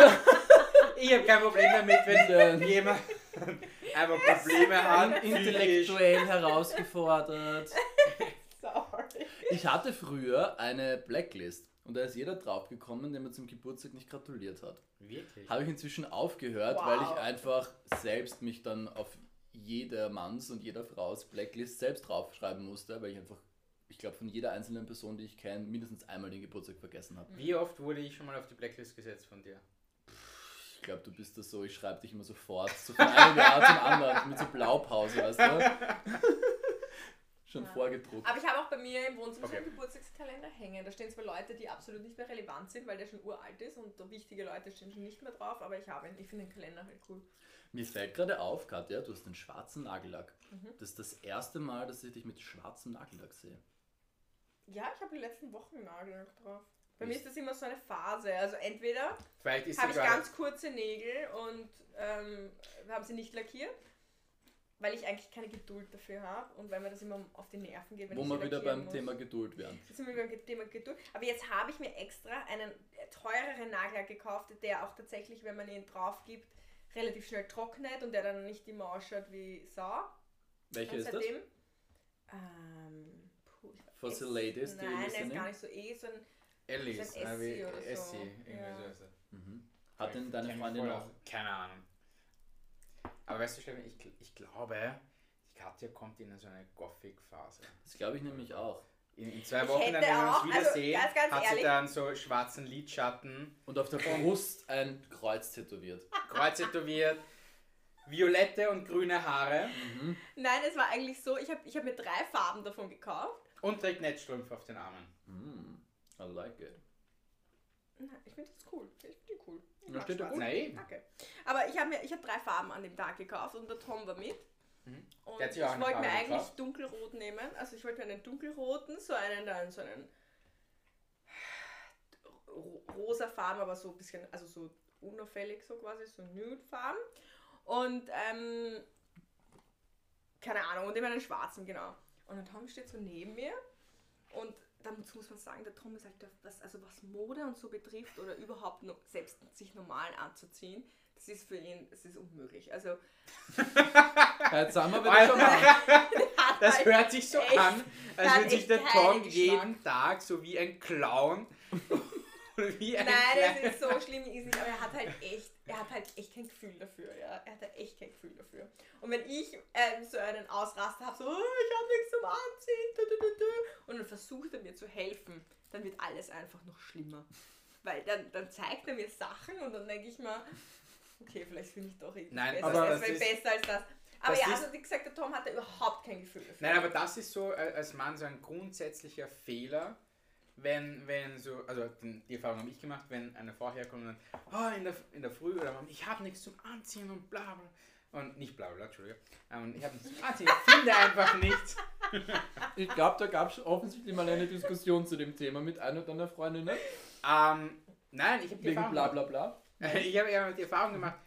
Ich habe kein Problem damit, wenn jemand einfach Probleme hat. intellektuell herausgefordert. Sorry. Ich hatte früher eine Blacklist und da ist jeder draufgekommen, der mir zum Geburtstag nicht gratuliert hat. Wirklich? Habe ich inzwischen aufgehört, Wow. weil ich einfach selbst mich dann auf jeder Manns und jeder Frau's Blacklist selbst draufschreiben musste, weil ich einfach, ich glaube, von jeder einzelnen Person, die ich kenne, mindestens einmal den Geburtstag vergessen habe. Wie oft wurde ich schon mal auf die Blacklist gesetzt von dir? Ich glaube, du bist das so, ich schreibe dich immer sofort, so von einem Jahr zum anderen, mit so Blaupause, weißt du? Schon Ja. vorgedruckt. Aber ich habe auch bei mir im Wohnzimmer so Okay. einen Geburtstagskalender hängen. Da stehen zwar Leute, die absolut nicht mehr relevant sind, weil der schon uralt ist und da wichtige Leute stehen schon nicht mehr drauf, aber ich habe ihn. Ich finde den Kalender halt cool. Mir fällt gerade auf, Katja, du hast einen schwarzen Nagellack. Mhm. Das ist das erste Mal, dass ich dich mit schwarzem Nagellack sehe. Ja, ich habe die letzten Wochen Nagellack drauf. Bei mir ist das immer so eine Phase. Also entweder habe ich ganz kurze Nägel und ähm, haben sie nicht lackiert, weil ich eigentlich keine Geduld dafür habe und weil mir das immer auf die Nerven geht, wenn Wo ich wir wieder beim muss. Thema Geduld wären. Jetzt sind wir beim Thema Geduld. Aber jetzt habe ich mir extra einen teureren Nagellack gekauft, der auch tatsächlich, wenn man ihn drauf gibt, relativ schnell trocknet und der dann nicht immer ausschaut wie Sau. Welcher ist das? Ähm, puh, For the ladies, die Nein, der ist gar nicht so eh, so Alice, ein äh, wie Essie oder so. Essie, irgendwie Ja. so ist. Mhm. Hat denn deine Freundin auch? aus. Keine Ahnung. Aber weißt du, Stefan, ich, ich glaube, die Katja kommt in so eine Gothic-Phase. Das glaube ich nämlich auch. In, in zwei Wochen, dann, wenn wir uns also wiedersehen, ganz, ganz hat sie ehrlich- dann so schwarzen Lidschatten, Und auf der Brust ein Kreuz tätowiert. Kreuz tätowiert, violette und grüne Haare Mhm. Nein, es war eigentlich so, ich habe ich hab mir drei Farben davon gekauft. und trägt Netzstrümpfe auf den Armen. Mm, I like it. Nein, ich finde das cool. Ich finde die cool. Ich mag steht schwarz. gut. Nein, Danke. Aber ich habe ich hab drei Farben an dem Tag gekauft und der Tom war mit. Mhm. Und Der hat ich sich auch eine wollte mir eigentlich gekauft. dunkelrot nehmen. Also ich wollte mir einen dunkelroten, so einen dann so einen ro- rosa Farben, aber so ein bisschen, also so unauffällig so quasi, so nude Farben. Und ähm, keine Ahnung, und eben einen schwarzen, genau. Und der Tom steht so neben mir und dazu muss man sagen, der Tom ist halt, der, was, also was Mode und so betrifft oder überhaupt no, selbst sich normal anzuziehen, das ist für ihn, das ist unmöglich. Also Jetzt sind wir wieder schon mal. Das halt hört sich so echt- an, als würde sich der Tom Geschmack. jeden Tag so wie ein Clown oder wie ein Nein, es ist so schlimm, ist nicht, aber er hat halt echt, er hat halt echt kein Gefühl dafür, ja. Er hat halt echt kein Gefühl dafür. Und wenn ich ähm, so einen Ausraster habe, so, oh, ich habe nichts zum Anziehen, du, du, du, du, und dann versucht er mir zu helfen, dann wird alles einfach noch schlimmer. Weil dann, dann zeigt er mir Sachen und dann denke ich mir, okay, vielleicht finde ich doch irgendwie Nein, besser, aber als, das ist- besser als das. Aber das ja, also wie gesagt, der Tom hatte überhaupt kein Gefühl dafür. Nein, aber das ist so äh, als Mann so ein grundsätzlicher Fehler, wenn, wenn so, also die Erfahrung habe ich gemacht, wenn eine Frau herkommt und dann, oh, in der, in der Früh oder ich habe nichts zum Anziehen und bla bla. Und nicht bla bla, Entschuldige. Ähm, Und ich habe ich finde einfach nichts. Ich glaube, da gab es offensichtlich mal eine Diskussion zu dem Thema mit einer deiner Freundinnen. Ähm, nein, ich habe die Wegen Erfahrung bla bla bla. Ich habe ja die Erfahrung gemacht.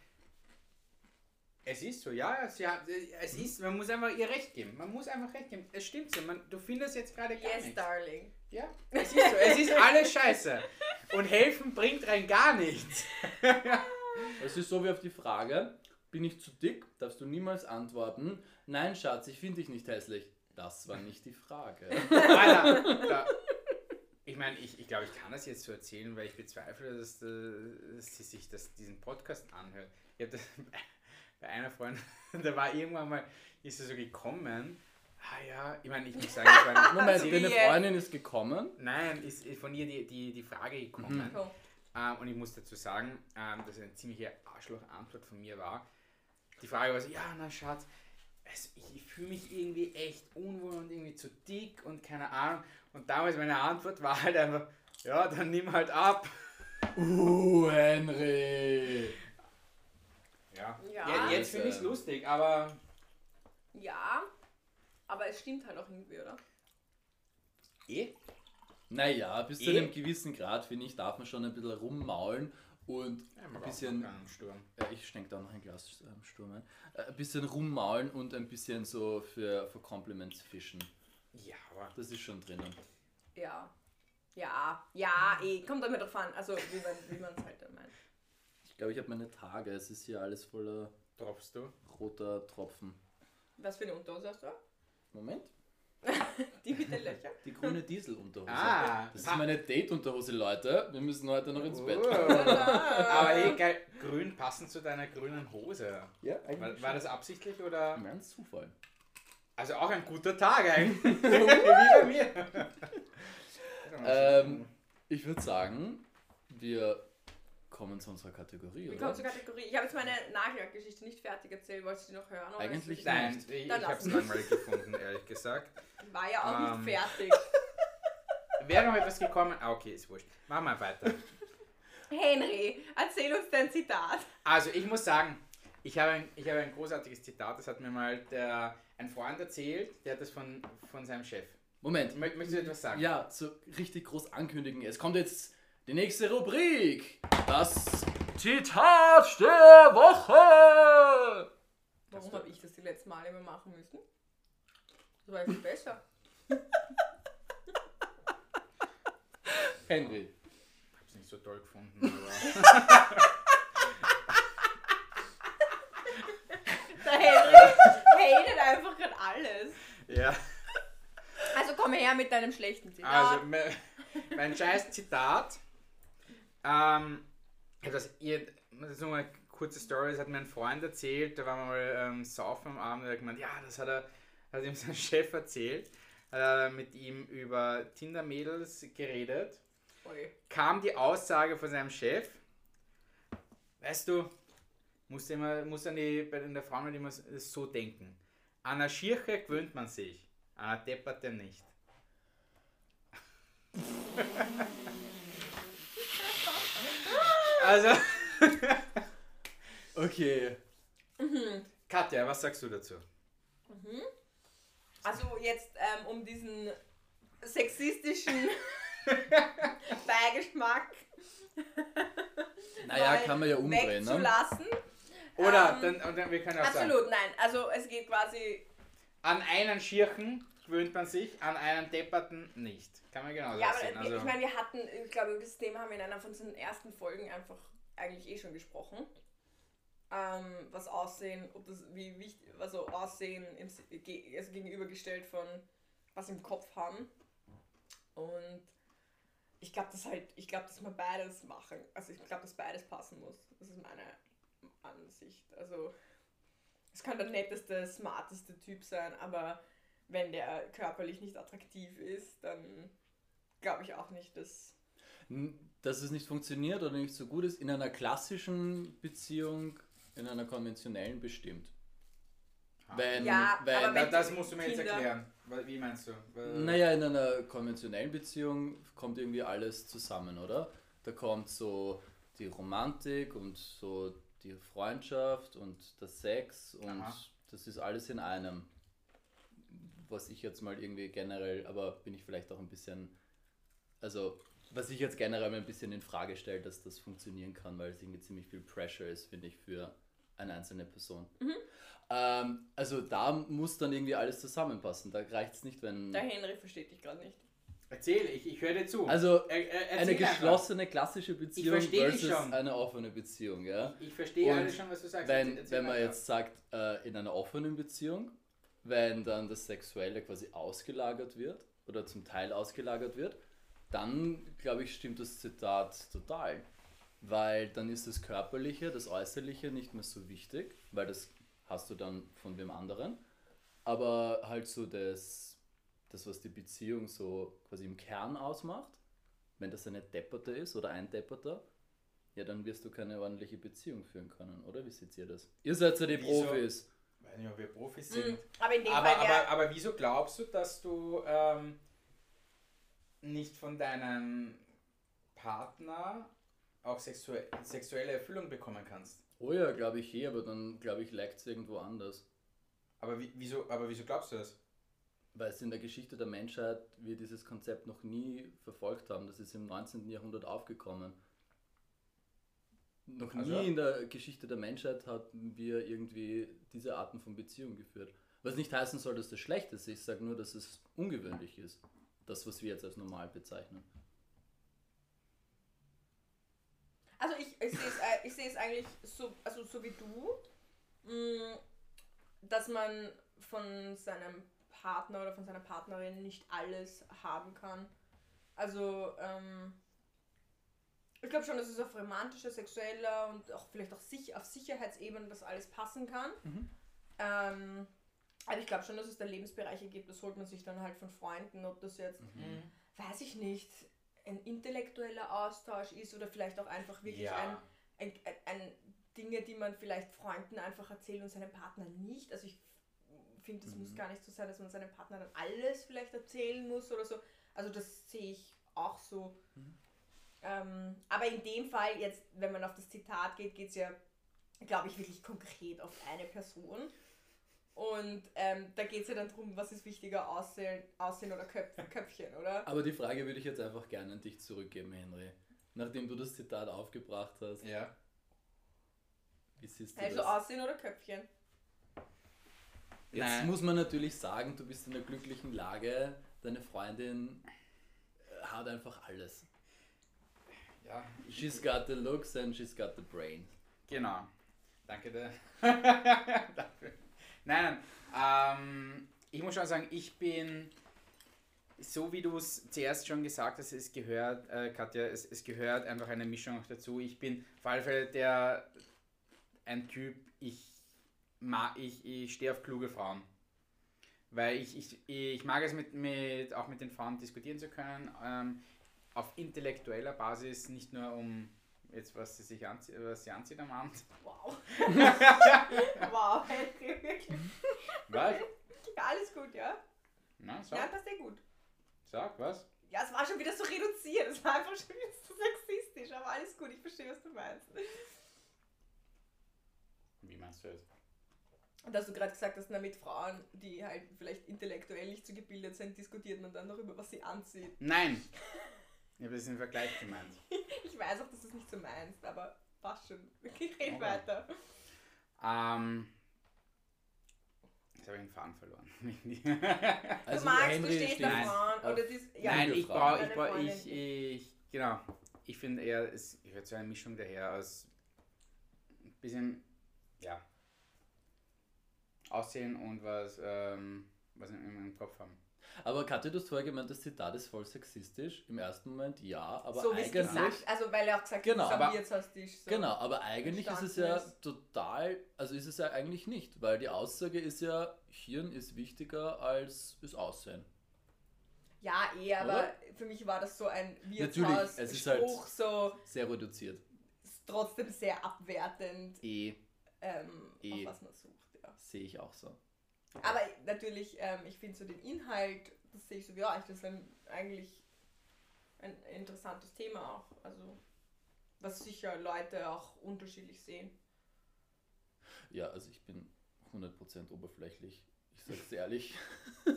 Es ist so, ja, sie hat, es ist, man muss einfach ihr Recht geben. Man muss einfach Recht geben. Es stimmt so, man, du findest jetzt gerade gar Yes, nichts. darling. Ja, es ist so, es ist alles scheiße. Und helfen bringt rein gar nichts. Es ist so wie auf die Frage, bin ich zu dick? Darfst du niemals antworten, nein Schatz, ich finde dich nicht hässlich. Das war nicht die Frage. Alter, da, ich meine, ich, ich glaube, ich kann das jetzt so erzählen, weil ich bezweifle, dass, äh, dass sie sich das, diesen Podcast anhört. Ich habe das bei einer Freundin, da war irgendwann mal, ist sie so gekommen, Ah ja, ich meine, ich muss sagen, es war Moment, deine? Freundin ist gekommen. Nein, ist ist von ihr die, die, die Frage gekommen. So. Ähm, und ich muss dazu sagen, ähm, dass es eine ziemliche Arschloch-Antwort von mir war. Die Frage war so, ja, na Schatz, also ich, fühle mich irgendwie echt unwohl und irgendwie zu dick und keine Ahnung. Und damals meine Antwort war halt einfach, ja, dann nimm halt ab. Uh, Henry. Ja, Ja. ja jetzt finde ich es lustig, aber Ja, aber es stimmt halt auch irgendwie, oder? eh. Naja, bis zu Eh? einem gewissen Grad, finde ich, darf man schon ein bisschen rummaulen und Ja, ein bisschen. Ja, ich schenke da noch ein Glas ähm, Sturm ein. Äh, ein bisschen rummaulen und ein bisschen so für, für Compliments fischen. Ja, aber Das ist schon drinnen. Ja. Ja, ja, eh. Kommt immer drauf an. Also, wie man wie man es halt dann meint. Ich glaube, ich habe meine Tage. Es ist hier alles voller tropfst du? roter Tropfen. Was für eine Unterhose hast du? Moment. Die mit den Löchern? Die grüne Dieselunterhose. Ah, Das ist meine Date-Unterhose, Leute. Wir müssen heute noch ins Bett. Oh. aber eh geil, grün passend zu deiner grünen Hose. Ja, War, war das absichtlich oder? Ein Zufall. Also auch ein guter Tag eigentlich. Wie bei mir. Ähm, ich würde sagen, wir kommen zu unserer Kategorie, Wir oder? kommen zur Kategorie. Ich habe jetzt meine Nagellackgeschichte nicht fertig erzählt. Wolltest du die noch hören? oder Eigentlich Nein, ich, ich Dann habe es lassen. langweilig gefunden, ehrlich gesagt. War ja auch Ähm. nicht fertig. Wäre noch etwas gekommen? Ah, okay, ist wurscht. Machen wir weiter. Henry, erzähl uns dein Zitat. Also ich muss sagen, ich habe ein, ich habe ein großartiges Zitat, das hat mir mal der, ein Freund erzählt, der hat das von, von seinem Chef. Moment. Mö- Möchtest du etwas sagen? Ja, so richtig groß ankündigen. Es kommt jetzt die nächste Rubrik. Das Zitat der Woche. Warum habe ich das die letzten Male immer machen müssen? Das war ja viel besser. Henry. Ich habe es nicht so toll gefunden, aber... Der Henry hatet einfach gerade alles. ja. Also komm her mit deinem schlechten Zitat. Also, me- mein scheiß Zitat. Ähm, das, ihr, das ist nur eine kurze Story, das hat mir ein Freund erzählt, da waren wir mal ähm, saufen am Abend und er hat gemeint, ja, das hat er, hat ihm sein Chef erzählt, hat er mit ihm über Tinder-Mädels geredet, Ui. kam die Aussage von seinem Chef, weißt du, musst immer, musst an die, bei der halt immer so denken, an einer Schirche gewöhnt man sich, an einer Depperte nicht. Also, Okay. Katja, was sagst du dazu? Also jetzt ähm, um diesen sexistischen Beigeschmack Naja, kann man ja umdrehen, ne? Oder, Ähm, dann, und dann, wir können auch sagen, Absolut, nein. Also es geht quasi, an einen Schirchen gewöhnt man sich, an einen Depperten nicht. Kann man genauso ja, aber sehen. Also, ich meine, wir hatten, ich glaube, über das Thema haben wir in einer von unseren ersten Folgen einfach eigentlich eh schon gesprochen. Ähm, was Aussehen, ob das wie wichtig, also Aussehen im, also gegenübergestellt von was im Kopf haben. Und ich glaube, dass halt, ich glaube, dass man beides machen. Also ich glaube, dass beides passen muss. Das ist meine Ansicht. Also es kann der netteste, smarteste Typ sein, aber wenn der körperlich nicht attraktiv ist, dann glaube ich auch nicht, dass. Dass es nicht funktioniert oder nicht so gut ist, in einer klassischen Beziehung, in einer konventionellen bestimmt. Wenn, Ja, wenn, aber wenn- das musst du mir jetzt Kinder- erklären. Weil- Wie meinst du? Weil- Naja, in einer konventionellen Beziehung kommt irgendwie alles zusammen, oder? Da kommt so die Romantik und so die Freundschaft und der Sex und Aha. das ist alles in einem. Was ich jetzt mal irgendwie generell, aber bin ich vielleicht auch ein bisschen, also was ich jetzt generell mal ein bisschen in Frage stelle, dass das funktionieren kann, weil es irgendwie ziemlich viel Pressure ist, finde ich, für eine einzelne Person. Ähm, also da muss dann irgendwie alles zusammenpassen. Da reicht es nicht, wenn. Der Henry versteht dich gerade nicht. Erzähl, ich, ich höre dir zu. Also Er- er- eine einfach. geschlossene klassische Beziehung versteh dich versus schon. eine offene Beziehung, ja. Ich verstehe Und alles schon, was du sagst. Wenn, Erzähl- erzähl wenn man weiter. jetzt sagt, äh, in einer offenen Beziehung, wenn dann das Sexuelle quasi ausgelagert wird oder zum Teil ausgelagert wird, dann glaube ich, stimmt das Zitat total. Weil dann ist das Körperliche, das Äußerliche nicht mehr so wichtig, weil das hast du dann von wem anderen. Aber halt so das, das, was die Beziehung so quasi im Kern ausmacht, wenn das eine Depperte ist oder ein Depperter, ja, dann wirst du keine ordentliche Beziehung führen können, oder? Wie seht ihr das? Ihr seid ja die Wieso? Profis. Nicht, ob wir Profis sind. Mhm. Aber in dem Aber, Fall aber, ja. aber wieso glaubst du, dass du ähm, nicht von deinem Partner auch sexu sexuelle Erfüllung bekommen kannst? Oh ja, glaube ich eh, aber dann glaube ich, lag es irgendwo anders. Aber, wie, wieso, aber wieso glaubst du das? Weil es in der Geschichte der Menschheit wir dieses Konzept noch nie verfolgt haben. Das ist im 19. Jahrhundert aufgekommen. Noch Also? nie in der Geschichte der Menschheit hatten wir irgendwie diese Arten von Beziehung geführt. Was nicht heißen soll, dass das schlecht ist. Ich sage nur, dass es ungewöhnlich ist. Das, was wir jetzt als normal bezeichnen. Also ich, ich sehe es, äh, ich eigentlich so, also so wie du, mh, dass man von seinem Partner oder von seiner Partnerin nicht alles haben kann. Also ähm, ich glaube schon, dass es auf romantischer, sexueller und auch vielleicht auch sich, auf Sicherheitsebene das alles passen kann. Mhm. Ähm, aber ich glaube schon, dass es da Lebensbereiche gibt, das holt man sich dann halt von Freunden, ob das jetzt Mhm. weiß ich nicht, ein intellektueller Austausch ist oder vielleicht auch einfach wirklich ein, ein, ein, ein Dinge, die man vielleicht Freunden einfach erzählt und seinem Partner nicht. Also ich finde, es Mhm. muss gar nicht so sein, dass man seinem Partner dann alles vielleicht erzählen muss oder so. Also das sehe ich auch so. Mhm. Ähm, aber in dem Fall jetzt, wenn man auf das Zitat geht, geht es ja, glaube ich, wirklich konkret auf eine Person. Und ähm, da geht es ja dann darum, was ist wichtiger, Aussehen, Aussehen oder Köpf, Köpfchen, oder? Aber die Frage würde ich jetzt einfach gerne an dich zurückgeben, Henry. Nachdem du das Zitat aufgebracht hast, Ja. wie siehst du Also das? Aussehen oder Köpfchen? Jetzt Nein. muss man natürlich sagen, du bist in der glücklichen Lage, deine Freundin äh, hat einfach alles. Ja, She's got the looks and she's got the brain. Genau. Danke. Dafür. Nein, ähm, ich muss schon sagen, ich bin, so wie du es zuerst schon gesagt hast, es gehört, äh, Katja, es, es gehört einfach eine Mischung auch dazu. Ich bin auf alle Fälle der, ein Typ, ich, mag, ich, ich stehe auf kluge Frauen. Weil ich, ich, ich mag es mit, mit, auch mit den Frauen diskutieren zu können, ähm, auf intellektueller Basis, nicht nur um jetzt was sie sich anzieht, was sie anzieht am Abend. Wow. wow, Henry, wirklich. Was? Ja, alles gut, ja? Na, Ja, sag, passt eh gut. sag, was? Ja, es war schon wieder so reduziert. Es war einfach schon wieder so sexistisch, aber alles gut, ich verstehe, was du meinst. Wie meinst du das? Und dass du gerade gesagt hast, na, mit Frauen, die halt vielleicht intellektuell nicht so gebildet sind, diskutiert man dann darüber, was sie anzieht. Nein! Ich habe das im Vergleich gemeint. Ich weiß auch, dass du es nicht so meinst, aber passt schon. Red Okay. weiter. Ähm. Jetzt habe ich den Faden verloren. Also du magst, Henry du stehst oder dies, ja, Nein, ich brauche, ich brauche, ich, ich, genau. Ich finde eher, es gehört zu einer Mischung daher aus ein bisschen, ja, Aussehen und was, ähm, was im, im Kopf haben. Aber Katja, du hast vorher gemeint, das Zitat ist voll sexistisch. Im ersten Moment ja, aber so eigentlich. gesagt, also weil er auch gesagt Genau, hat, aber- hast dich so. Genau, aber eigentlich ist es ja entstanden total, also ist es ja eigentlich nicht, weil die Aussage ist ja, Hirn ist wichtiger als das Aussehen. Ja, eh, aber Oder? für mich war das so ein Natürlich, Wirtshaus es ist halt- so Sehr reduziert. ist trotzdem sehr abwertend, Eh, ähm, Eh. auf was man sucht. Ja. sehe ich auch so. Aber natürlich, ähm, ich finde so den Inhalt, das sehe ich so, ja, das ist ein, eigentlich ein interessantes Thema auch. Also, was sicher Leute auch unterschiedlich sehen. Ja, also ich bin 100% oberflächlich. Ich sag's ehrlich.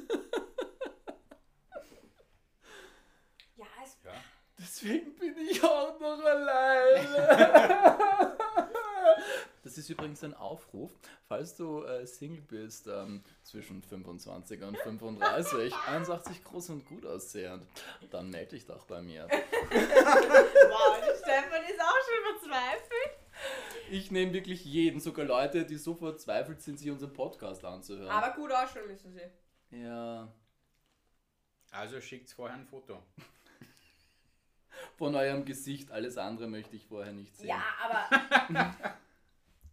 Ja, es, Ja. Deswegen bin ich auch noch alleine. Das ist übrigens ein Aufruf, falls du äh, Single bist, ähm, zwischen 25 und 35, 81 groß und gut aussehend, dann melde dich doch bei mir. wow, der Stefan ist auch schon verzweifelt. Ich nehme wirklich jeden, sogar Leute, die so verzweifelt sind, sich unseren Podcast anzuhören. Aber gut ausschauen müssen sie. ja, Also schickt vorher ein Foto. von eurem Gesicht, alles andere möchte ich vorher nicht sehen. Ja, aber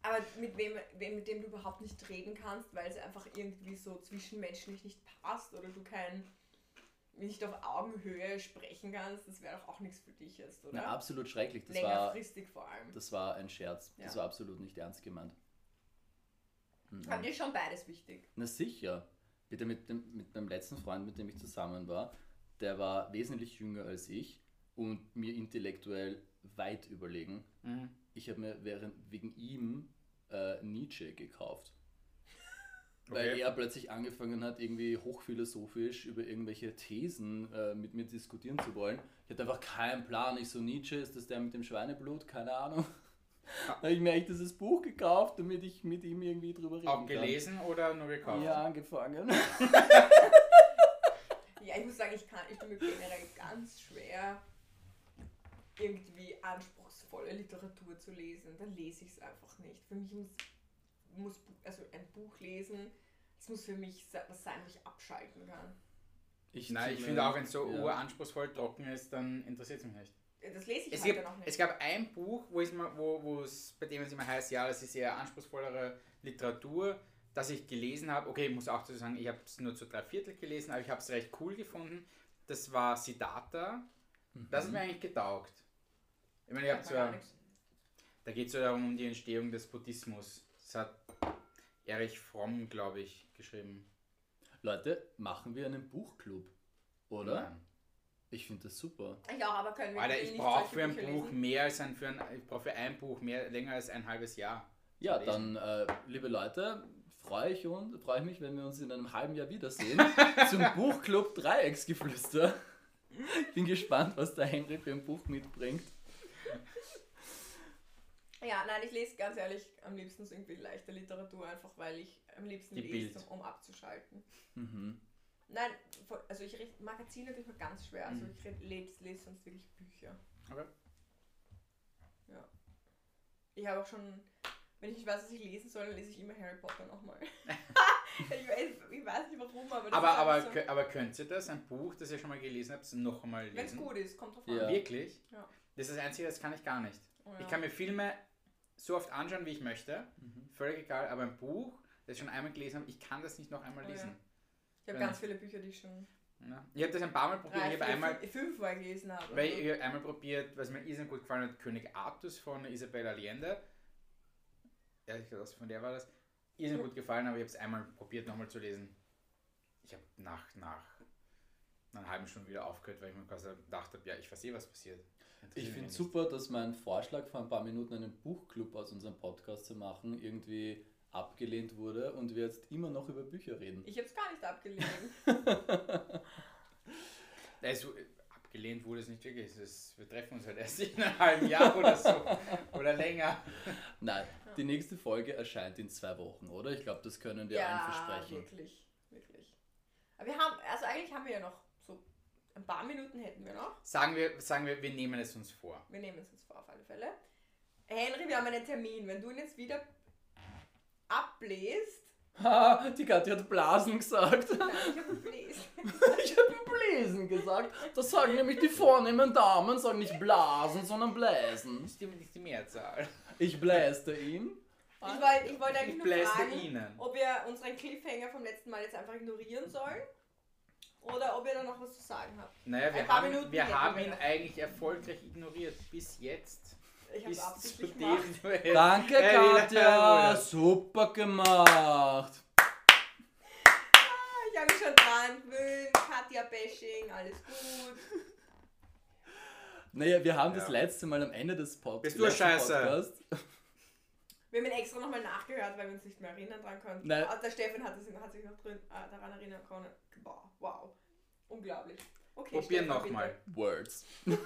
Aber mit wem, wem, mit dem du überhaupt nicht reden kannst, weil es einfach irgendwie so zwischenmenschlich nicht passt oder du kein nicht auf Augenhöhe sprechen kannst, das wäre doch auch nichts für dich jetzt, oder? Na, absolut schrecklich. Das war, Längerfristig vor allem. das war ein Scherz. Das Ja. war absolut nicht ernst gemeint. Mhm. Aber dir ist schon beides wichtig. Na sicher. Bitte mit, dem, mit meinem letzten Freund, mit dem ich zusammen war, der war wesentlich jünger als ich und mir intellektuell weit überlegen. Mhm. Ich habe mir während, wegen ihm äh, Nietzsche gekauft. Weil Okay. er plötzlich angefangen hat, irgendwie hochphilosophisch über irgendwelche Thesen äh, mit mir diskutieren zu wollen. Ich hatte einfach keinen Plan. Ich so, Nietzsche, ist das der mit dem Schweineblut? Keine Ahnung. Da habe ich mir echt dieses Buch gekauft, damit ich mit ihm irgendwie drüber reden Auch kann. gelesen oder nur gekauft? Ja, angefangen. Ja, ich muss sagen, ich kann, ich tue mir generell ganz schwer, irgendwie anspruchsvolle Literatur zu lesen. Dann lese ich es einfach nicht. Für mich muss, muss also ein Buch lesen, es muss für mich was sein, wo ich abschalten kann. Ich Nein, ich finde auch, wenn es so ja. uranspruchsvoll trocken ist, dann interessiert es mich nicht. Das lese ich Es, halt gibt, auch nicht. es gab ein Buch, wo es, mal- wo, wo es, bei dem es immer heißt, ja, das ist eher anspruchsvollere Literatur, das ich gelesen habe. Okay, ich muss auch dazu sagen, ich habe es nur zu drei Viertel gelesen, aber ich habe es recht cool gefunden. Das war Siddhartha. Das hat mir eigentlich getaugt. Ich meine, ich habe nichts. da geht es so darum, um die Entstehung des Buddhismus. Das hat Erich Fromm, glaube ich, geschrieben. Leute, machen wir einen Buchclub, oder? Nein. Ich finde das super. Ich auch, aber können wir Alter, eh ich nicht brauche für ein Bücher Buch lesen? mehr als ein, für ein, ich brauche für ein Buch mehr, länger als ein halbes Jahr. Ja, dann, äh, liebe Leute, freue ich, und, freue ich mich, wenn wir uns in einem halben Jahr wiedersehen zum Buchclub Dreiecksgeflüster. Ich bin gespannt, was der Henry für ein Buch mitbringt. Ja, nein, ich lese ganz ehrlich am liebsten so irgendwie leichte Literatur, einfach weil ich am liebsten Die lese, Bild. um abzuschalten. Mhm. Nein, also ich red- Magazine tue ich mir ganz schwer. Also Mhm. ich red- lese, lese sonst wirklich Bücher. Okay. Ja. Ich habe auch schon, wenn ich nicht weiß, was ich lesen soll, dann lese ich immer Harry Potter nochmal. ich, weiß, ich weiß nicht warum, aber das Aber, ist aber, so, kö- aber könnt ihr das, ein Buch, das ihr schon mal gelesen habt, noch einmal wenn es lesen? gut ist, kommt drauf an. Ja. Wirklich? Ja. Das ist das Einzige, das kann ich gar nicht. Oh, ja. Ich kann mir Filme so oft anschauen, wie ich möchte. Mhm. Völlig egal, aber ein Buch, das ich schon einmal gelesen habe, ich kann das nicht noch einmal Oh, ja. lesen. ich habe ganz viele Bücher, die ich schon Ja. Ich habe das ein paar Mal probiert. drei, Ich habe einmal, fünf, fünfmal gelesen habe. weil ich einmal probiert, was mir irrsinnig gut gefallen hat, König Artus von Isabel Allende. Ja, ich glaube, von der war das. Irrsinnig gut gefallen, aber ich habe es einmal probiert, nochmal zu lesen. Ich habe nach, nach einer halben Stunde wieder aufgehört, weil ich mir quasi gedacht habe, ja, ich weiß eh, was passiert. Ich finde mich super, dass mein Vorschlag vor ein paar Minuten einen Buchclub aus unserem Podcast zu machen irgendwie abgelehnt wurde und wir jetzt immer noch über Bücher reden. ich habe es gar nicht abgelehnt. Also, abgelehnt wurde es nicht wirklich. Es ist, wir treffen uns halt erst in einem halben Jahr oder so. oder länger. Nein, die nächste Folge erscheint in zwei Wochen, oder? Ich glaube, das können wir allen versprechen. wirklich, wirklich. Aber wir haben, also eigentlich haben wir ja noch ein paar Minuten hätten wir noch. Sagen wir, sagen wir, wir nehmen es uns vor. Wir nehmen es uns vor auf alle Fälle. Henry, wir haben einen Termin. Wenn du ihn jetzt wieder abbläst, Ha, die Katja hat Blasen gesagt. nein, ich habe gebläst. Ich habe Bläsen gesagt. Das sagen nämlich die vornehmen Damen, sagen nicht blasen, sondern bläsen. Das ist die, nicht die Mehrzahl. Ich bläste ihn. Ich wollte ich wollte eigentlich Ich nur fragen, Ihnen. ob wir unseren Cliffhanger vom letzten Mal jetzt einfach ignorieren sollen oder ob ihr da noch was zu sagen habt. Naja, wir Ein paar haben, Minuten wir haben ihn eigentlich erfolgreich ignoriert. Bis jetzt. Ich habe Bis zu absichtlich dem gemacht. du jetzt- Danke, Katja. Super gemacht. Ich habe mich schon dran gewöhnt. Katja-Bashing, alles gut. Naja, wir haben Ja. das letzte Mal am Ende des Pod Bist du letzten scheiße? Wir haben ihn extra nochmal nachgehört, weil wir uns nicht mehr erinnern dran konnten. Nein. Ah, Der Stefan hat, es, hat sich noch drin, äh, daran erinnern können. Wow, wow. Unglaublich. Okay, Probieren Stefan, nochmal. Words.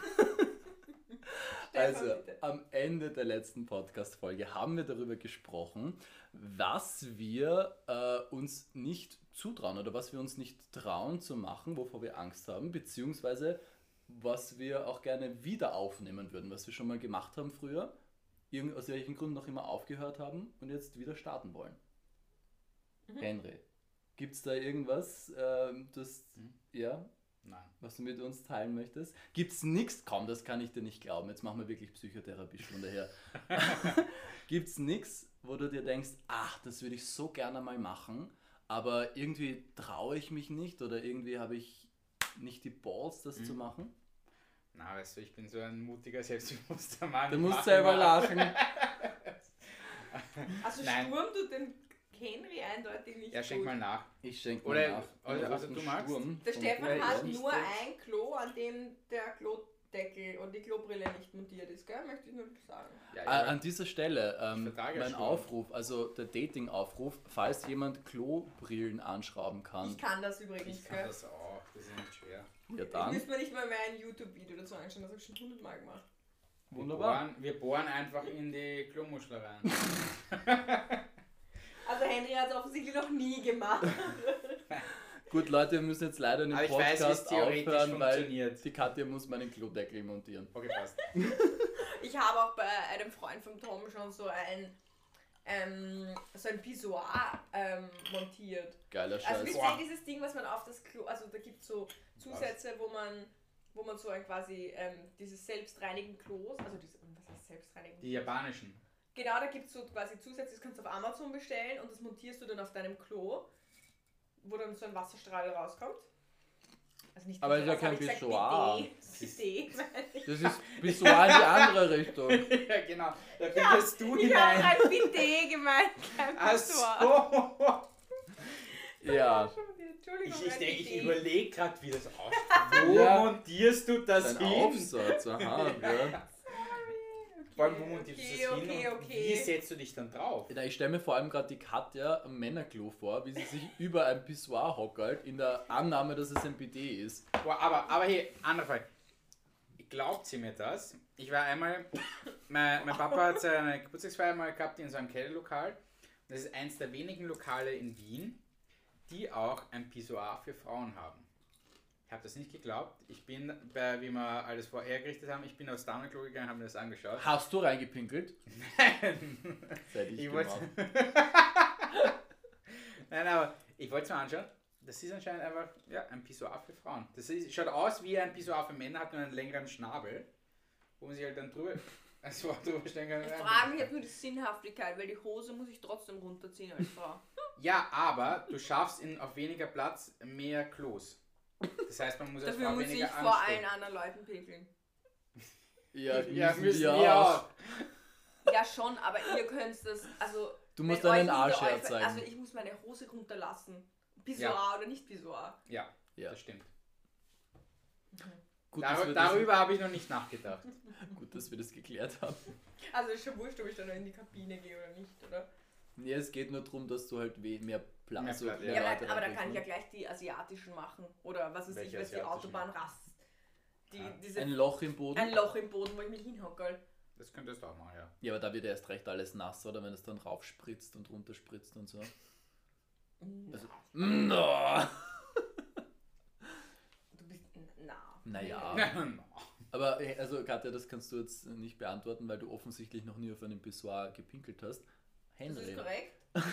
Also, bitte. am Ende der letzten Podcast-Folge haben wir darüber gesprochen, was wir äh, uns nicht zutrauen oder was wir uns nicht trauen zu machen, wovor wir Angst haben, beziehungsweise was wir auch gerne wieder aufnehmen würden, was wir schon mal gemacht haben früher, irgend, aus welchen Gründen noch immer aufgehört haben und jetzt wieder starten wollen. Mhm. Henry, gibt es da irgendwas, ähm, das, Mhm. ja, Nein. was du mit uns teilen möchtest? Gibt's nichts? Kaum, das kann ich dir nicht glauben. Jetzt machen wir wirklich Psychotherapiestunde her. Gibt's nichts, wo du dir denkst, ach, das würde ich so gerne mal machen, aber irgendwie traue ich mich nicht oder irgendwie habe ich nicht die Balls, das Mhm. zu machen? Na, weißt du, ich bin so ein mutiger, selbstbewusster Mann. Du musst selber lachen. Also Nein. Sturm tut dem Henry eindeutig nicht Ja, schenk gut. mal nach. Ich schenke mir nach. oder- also du magst? Sturm Der Stefan hat nur nicht. ein Klo, an dem der Klodeckel und die Klobrille nicht montiert ist, gell? Möchte ich nur sagen. Ja, Äh, ja. an dieser Stelle ähm, mein. Aufruf, also der Dating-Aufruf, falls jemand Klobrillen anschrauben kann, Ich kann das übrigens, ich kann gell? das auch. Das ist nicht schwer. Ja dann. müsste mir nicht mal mehr ein YouTube-Video dazu anschauen, das habe ich schon hundertmal gemacht. Wunderbar. Wir bohren, wir bohren einfach in die Klomuschel rein. Also Henry hat es offensichtlich noch nie gemacht. Gut, Leute, wir müssen jetzt leider den Aber ich weiß, wie es Podcast theoretisch aufhören, weil funktioniert. die Katja muss meinen Klodeckel montieren. Okay, passt. Ich habe auch bei einem Freund von Tom schon so ein ähm, so ein Pissoir ähm, montiert. Geiler Also Scheiß. wisst Boah. ihr dieses Ding, was man auf das Klo, also da gibt es so Zusätze, wo man wo man so ein quasi ähm, dieses selbstreinigen Klos, also diese, was heißt selbstreinigen? Die japanischen. Genau, da gibt es so quasi Zusätze, das kannst du auf Amazon bestellen und das montierst du dann auf deinem Klo, wo dann so ein Wasserstrahl rauskommt. Also nicht Aber ist ja kein ich? Pissoir. Ich. Das ist Pissoir in die andere Richtung. ja, genau. Da findest du Ich habe hinein. ein Bidet gemeint, kein Ach Pissoir. so. Ja, Ich, ich, denk, ich überlege gerade, wie das aussieht. Wo Ja. montierst du das sein hin? Aufsatz, aha, ja. Vor allem, wo montierst Okay, du das hin? okay, und okay. Wie setzt du dich dann drauf? Na, Ich stelle mir vor allem gerade die Katja am Männerklo vor, wie sie sich über ein Pissoir hockert, in der Annahme, dass es ein Bidet ist. Boah, aber, aber hier, andere Frage. Glaubt sie mir das? Ich war einmal, mein, mein Papa hat seine Geburtstagsfeier mal gehabt in so einem Kellerlokal. Das ist eins der wenigen Lokale in Wien, die auch ein Pissoir für Frauen haben. Ich habe das nicht geglaubt. Ich bin, bei, wie wir alles vorher gerichtet haben, ich bin aufs Damenklo gegangen, habe mir das angeschaut. Hast du reingepinkelt? Seit ich, Ich gemacht. wollte. Nein, aber ich wollte es mir anschauen. Das ist anscheinend einfach ja, ein Pissoir für Frauen. Das ist, schaut aus wie ein Pissoir für Männer, hat nur einen längeren Schnabel, wo man sich halt dann drüber, also drüber kann. Ich frage mich jetzt nur die Sinnhaftigkeit, weil die Hose muss ich trotzdem runterziehen als Frau. Ja, aber du schaffst in, auf weniger Platz mehr Klos. Das heißt, man muss als Dafür Frau muss ich weniger vor anstehen. allen anderen Leuten pinkeln. Ja, Ja, müssen wir wir auch. auch. Ja schon, aber ihr könnt das, also... Du musst deinen Arsch herzeigen. Also ich muss meine Hose runterlassen. Pissoir oder nicht Pissoir. Ja, Ja. das stimmt. Gut, Dar darüber habe ich noch nicht nachgedacht. Gut, dass wir das geklärt haben. Also ist schon wurscht, ob ich dann noch in die Kabine gehe oder nicht, oder? Nee, es geht nur darum, dass du halt mehr Platz Mehr also mehr Ja, aber, aber da kann ich ja gleich die asiatischen machen. Oder was weiß ich, Welche was die? Autobahn rast. Die, Ah. diese, Ein Loch im Boden. ein Loch im Boden, wo ich mich hinhockel. Das könntest du auch machen, ja. Ja, aber da wird ja erst recht alles nass, oder? Wenn es dann raufspritzt und runterspritzt und so. Also, no. Du bist. Na. Naja. Aber also Katja, das kannst du jetzt nicht beantworten, weil du offensichtlich noch nie auf einem Pissoir gepinkelt hast. Das Henry, ist korrekt.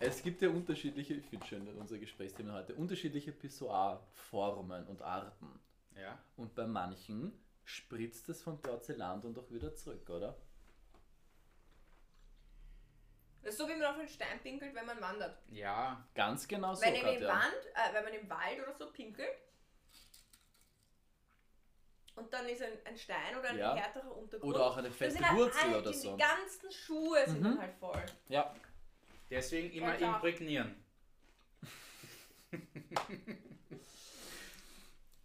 es gibt ja unterschiedliche, ich finde schön unser Gesprächsthema heute, unterschiedliche Pissoir-Formen und Arten. Ja. Und bei manchen spritzt es von Porzellan und auch wieder zurück, oder? Das ist so, wie man auf einen Stein pinkelt, wenn man wandert. Ja, Ganz genau so, wenn, man im Katja. Wand, äh, wenn man im Wald oder so pinkelt und dann ist ein, ein Stein oder ein Ja. härterer Untergrund. Oder auch eine feste halt Wurzel alle- oder so. Die ganzen Schuhe sind Mhm. dann halt voll. Ja, deswegen immer klar. imprägnieren.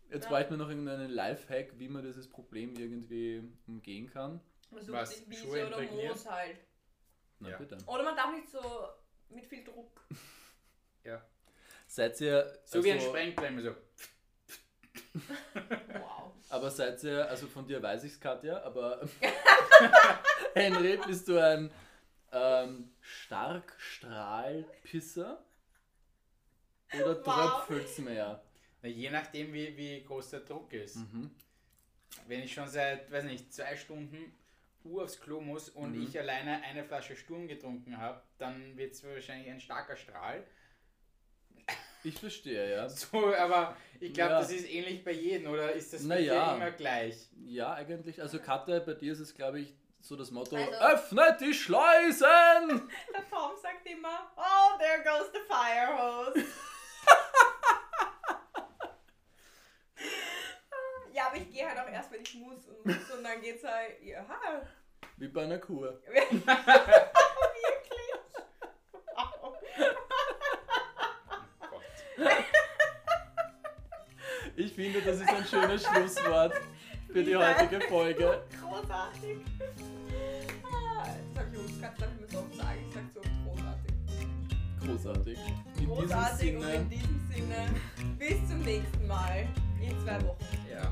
jetzt Ja. bräuchten wir noch irgendeinen Lifehack, wie man dieses Problem irgendwie umgehen kann. Man sucht Was, sich Schuhe Wiese oder? Moos halt. Na Ja. bitte. Oder man darf nicht so mit viel Druck. Ja. Seid ihr. So wie ein also- Sprengblemme, so. Wow. Aber seid ihr, also von dir weiß ich's, Katja, aber Henry, bist du ein ähm, Starkstrahlpisser? Oder Wow. tröpfelt's mehr? Na, je nachdem, wie, wie groß der Druck ist. Mhm. Wenn ich schon seit, weiß nicht, zwei Stunden Uhr aufs Klo muss und Mhm. ich alleine eine Flasche Sturm getrunken habe, dann wird es wahrscheinlich ein starker Strahl. Ich verstehe, ja. So, aber ich glaube, Ja. das ist ähnlich bei jedem, oder ist das bei dir ja. immer gleich? Ja, eigentlich. Also Katja, bei dir ist es, glaube ich, so das Motto, Also- öffnet die Schleusen! Der Tom sagt immer, oh, there goes the fire hose. ja, aber ich gehe halt auch erst, wenn ich muss und muss und dann geht's halt, ja, Wie bei einer Kur. wirklich. Wow. Gott. Ich finde, das ist ein schönes Schlusswort für die heutige Folge. Großartig. Ah, Das habe ich übrigens ganz darf ich mir so oft sagen. Ich sag so großartig. Großartig. In Großartig diesem und Sinne. in diesem Sinne. Bis zum nächsten Mal. In zwei Wochen. Ja.